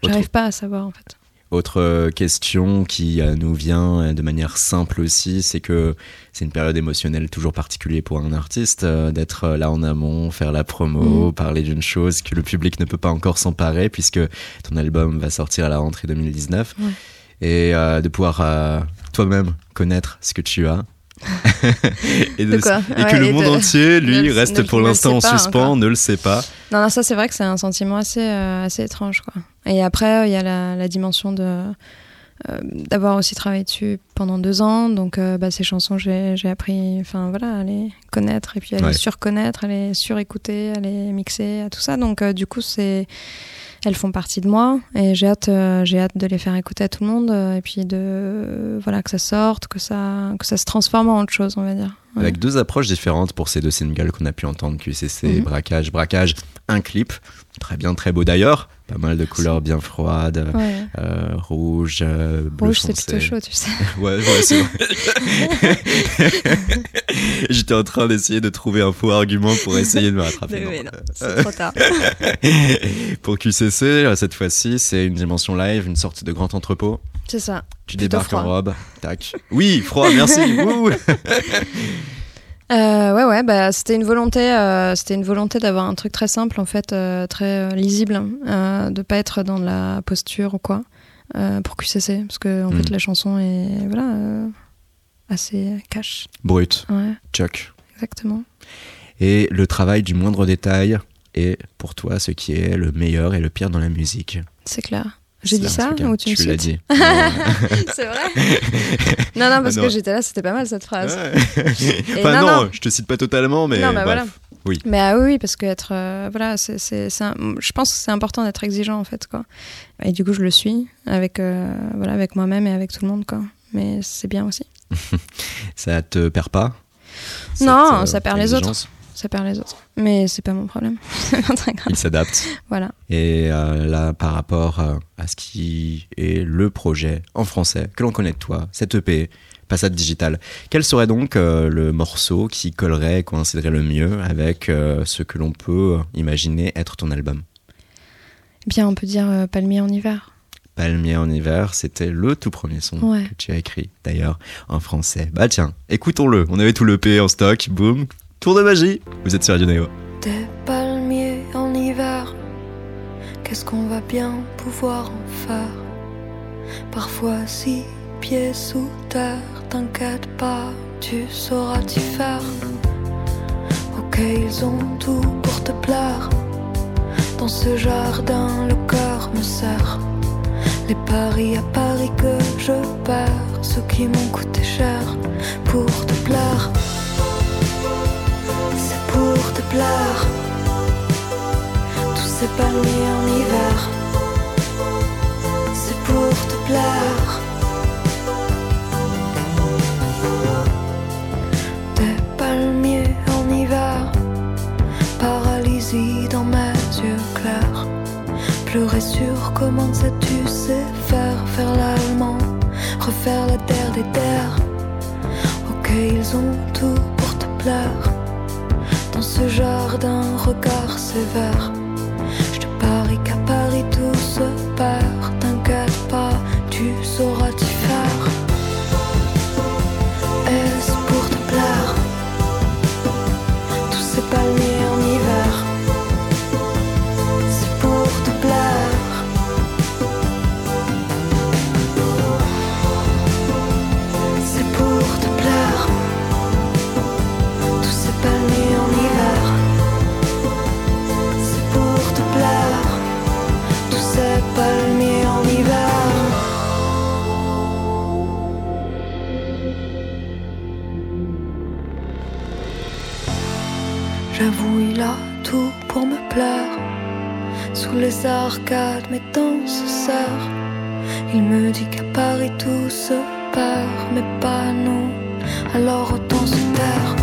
J'arrive pas à savoir en fait. Autre euh, question qui euh, nous vient euh, de manière simple aussi, c'est que c'est une période émotionnelle toujours particulière pour un artiste, d'être là en amont, faire la promo, Mhm. parler d'une chose que le public ne peut pas encore s'emparer puisque ton album va sortir à la rentrée 2019 Ouais. et de pouvoir toi-même connaître ce que tu as. Et De quoi et que le et monde de- entier, lui, reste pour l'instant en suspens, ne le sait pas. Non, non, ça c'est vrai que c'est un sentiment assez, euh, assez étrange. Quoi. Et après, il y a la, la dimension de euh, d'avoir aussi travaillé dessus pendant deux ans. Donc, euh, bah, ces chansons, j'ai appris enfin, voilà, à les connaître et puis à Ouais. les surconnaître, à les surécouter, à les mixer, à tout ça. Donc, euh, du coup, c'est elles font partie de moi et j'ai hâte, euh, hâte de les faire écouter à tout le monde euh, et puis de voilà que ça sorte, que ça, que ça se transforme en autre chose, on va dire. Ouais. Avec deux approches différentes pour ces deux singles qu'on a pu entendre, QCC, Mhm. Braquage, Braquage, un clip, très bien, très beau d'ailleurs, pas mal de couleurs bien froides, Ouais. euh, rouge, euh, bleu Rouge, c'est plutôt chaud, tu sais. Ouais, ouais, c'est. J'étais en train d'essayer de trouver un faux argument pour essayer de me rattraper. Mais non. non, c'est trop tard. pour QCC, euh, cette fois-ci, c'est une dimension live, une sorte de grand entrepôt. C'est ça. Tu débarques en robe, tac. Oui, froid, merci. Euh, ouais, ouais, bah, c'était une volonté, euh, c'était une volonté d'avoir un truc très simple, en fait, euh, très euh, lisible, euh, de pas être dans la posture ou quoi, euh, pour QCC, parce que en fait, la chanson est voilà euh, assez cash. Brut, Ouais, Chuck. exactement. Et le travail du moindre détail est pour toi ce qui est le meilleur et le pire dans la musique. C'est clair. J'ai dit ça truc, hein. ou tu me l'as dit. C'est vrai. non, non, parce Non. que j'étais là, c'était pas mal cette phrase. Ouais. Enfin non, non, je te cite pas totalement, mais non, mais bref. voilà. Oui. Mais ah oui, parce que être, euh, voilà, c'est, je pense que c'est important d'être exigeant en fait, quoi. Et du coup, je le suis avec, euh, voilà, avec moi-même et avec tout le monde, quoi. Mais c'est bien aussi. Ça te perd pas Non, cette, ça perd les autres. Ça perd les autres. Mais c'est pas mon problème. c'est pas très grave. Il s'adapte. Voilà. Et euh, là, par rapport euh, à ce qui est le projet en français que l'on connaît de toi, cette EP, Passade Digital, quel serait donc euh, le morceau qui collerait, coïnciderait le mieux avec euh, ce que l'on peut imaginer être ton album? Bien, on peut dire palmier en hiver. Palmier en hiver, c'était le tout premier son Ouais. que tu as écrit, d'ailleurs, en français. Bah tiens, écoutons-le. On avait tout l'EP en stock, boum, tour de magie. Vous êtes sur Radio Néo. Des palmiers en hiver, qu'est-ce qu'on va bien pouvoir en faire? Parfois six pieds sous terre, t'inquiète pas, tu sauras t'y faire. Ok, ils ont tout pour te plaire. Dans ce jardin, le cœur me serre. Les paris à Paris que je perds, ceux qui m'ont coûté cher pour te plaire. Tous ces palmiers en hiver. C'est pour te plaire. Des palmiers en hiver. Paralysie dans mes yeux clairs. Pleurer sur comment ça tu sais faire, faire l'allemand, refaire la terre des terres. Ok, ils ont tout pour te plaire. Ce jardin, regard sévère. Arcades, mes dents se serrent. Il me dit qu'à Paris tout se perd, mais pas nous. Alors autant se taire.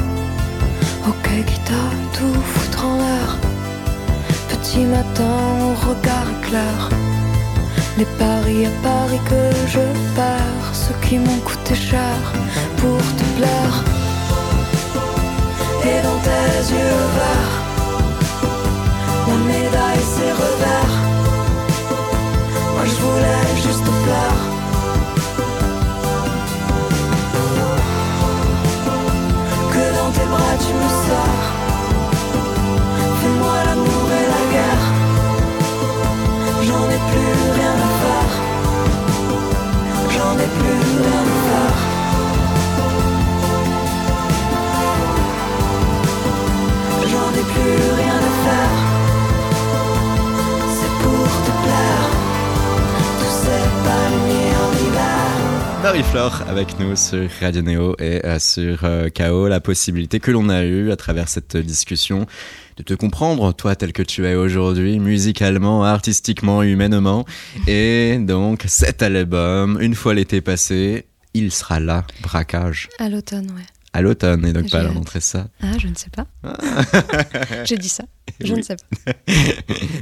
Ok, à tout foutre en l'air. Petit matin au regard clair. Les paris à Paris que je perds, ceux qui m'ont coûté cher pour te plaire. Et dans tes yeux verts, la médaille ses revers. Je voulais juste plaire. Que dans tes bras tu me sors. Fais-moi l'amour et la guerre. J'en ai plus rien à faire. J'en ai plus rien à faire. J'en ai plus rien à faire. C'est pour te plaire. Hiver. Marie-Flore avec nous sur Radio Néo et euh, sur euh, KO, la possibilité que l'on a eue à travers cette discussion de te comprendre, toi tel que tu es aujourd'hui, musicalement, artistiquement, humainement. Et donc cet album, une fois l'été passé, il sera là, braquage, À l'automne, ouais. À l'automne, et donc pas à la rentrée ça. Ah, je ne sais pas. J'ai dit ça. Je Oui. ne sais pas.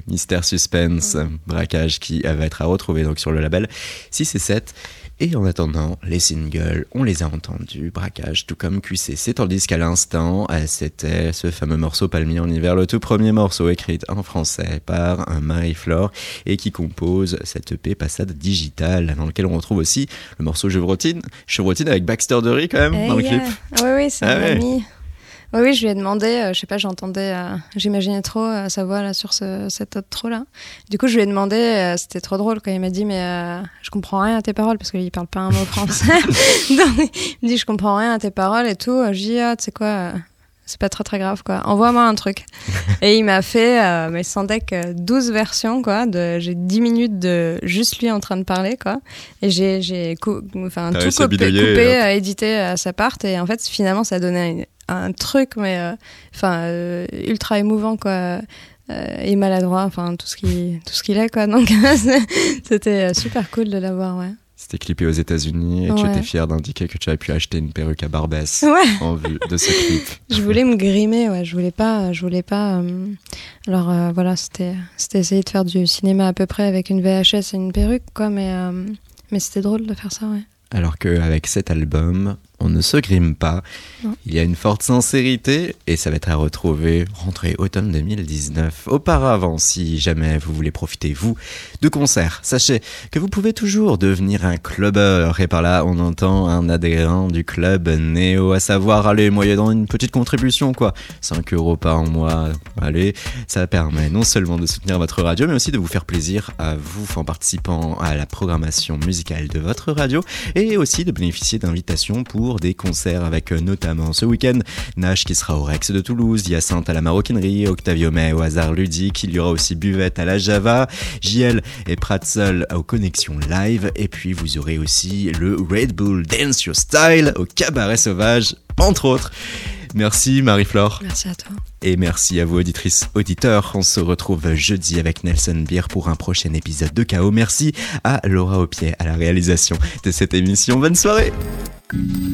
Mystère Suspense, braquage qui va être à retrouver donc sur le label 6 et 7. Et en attendant, les singles, on les a entendus, braquage, tout comme QCC, tandis qu'à l'instant, euh, c'était ce fameux morceau Palmier en hiver, le tout premier morceau écrit en français par Marie-Flore et qui compose cette EP Passade Digitale, dans lequel on retrouve aussi le morceau Chevrotine, Chevrotine avec Baxter Dury quand même, Eh dans le clip. Oui, oui, c'est Ah un ouais. Oui, oui, je lui ai demandé, euh, je sais pas, j'entendais, euh, j'imaginais trop euh, sa voix là sur ce, cette autre là. Du coup, je lui ai demandé, euh, c'était trop drôle quand il m'a dit, mais euh, je comprends rien à tes paroles parce qu'il parle pas un mot français. Il me dit, je comprends rien à tes paroles et tout. Je dis, ah, tu sais quoi, euh, c'est pas très très grave quoi. Envoie-moi un truc. et il m'a fait, euh, mais sans deck, euh, 12 versions quoi. De, j'ai 10 minutes de juste lui en train de parler quoi. Et j'ai, j'ai cou- enfin, tout coupé, coupé, euh, édité à sa part. Et en fait, finalement, ça donnait un, un truc, mais euh, enfin, euh, ultra émouvant quoi. Euh, et maladroit, enfin tout ce qui tout ce qu'il est quoi. Donc c'était euh, super cool de l'avoir, ouais. C'était clippé aux États-Unis et tu étais fier d'indiquer que tu avais pu acheter une perruque à Barbès Ouais. en vue de ce clip. Je voulais me grimer, ouais. Je voulais pas, je voulais pas. euh, Alors euh, voilà, c'était, c'était essayer de faire du cinéma à peu près avec une VHS et une perruque, quoi. Mais euh, mais c'était drôle de faire ça, ouais. Alors qu'avec cet album, on ne se grime pas. Non. Il y a une forte sincérité et ça va être à retrouver rentrée automne 2019. Auparavant, si jamais vous voulez profiter, vous, de concerts, sachez que vous pouvez toujours devenir un clubbeur. Et par là, on entend un adhérent du club Néo, à savoir, allez, moyennant une petite contribution, quoi. 5 euros par mois, allez. Ça permet non seulement de soutenir votre radio, mais aussi de vous faire plaisir à vous en participant à la programmation musicale de votre radio et aussi de bénéficier d'invitations pour des concerts avec euh, notamment ce week-end Nash qui sera au Rex de Toulouse, Hyacinthe à la Maroquinerie, Octavio May au Hasard Ludique, il y aura aussi Buvette à la Java, JL et Pratzel aux Connexions Live et puis vous aurez aussi le Red Bull Dance Your Style au Cabaret Sauvage, entre autres. Merci Marie-Flore. Merci à toi. Et merci à vous, auditrices, auditeurs. On se retrouve jeudi avec Nelson Beer pour un prochain épisode de KO. Merci à Laura Aupier à la réalisation de cette émission. Bonne soirée! Música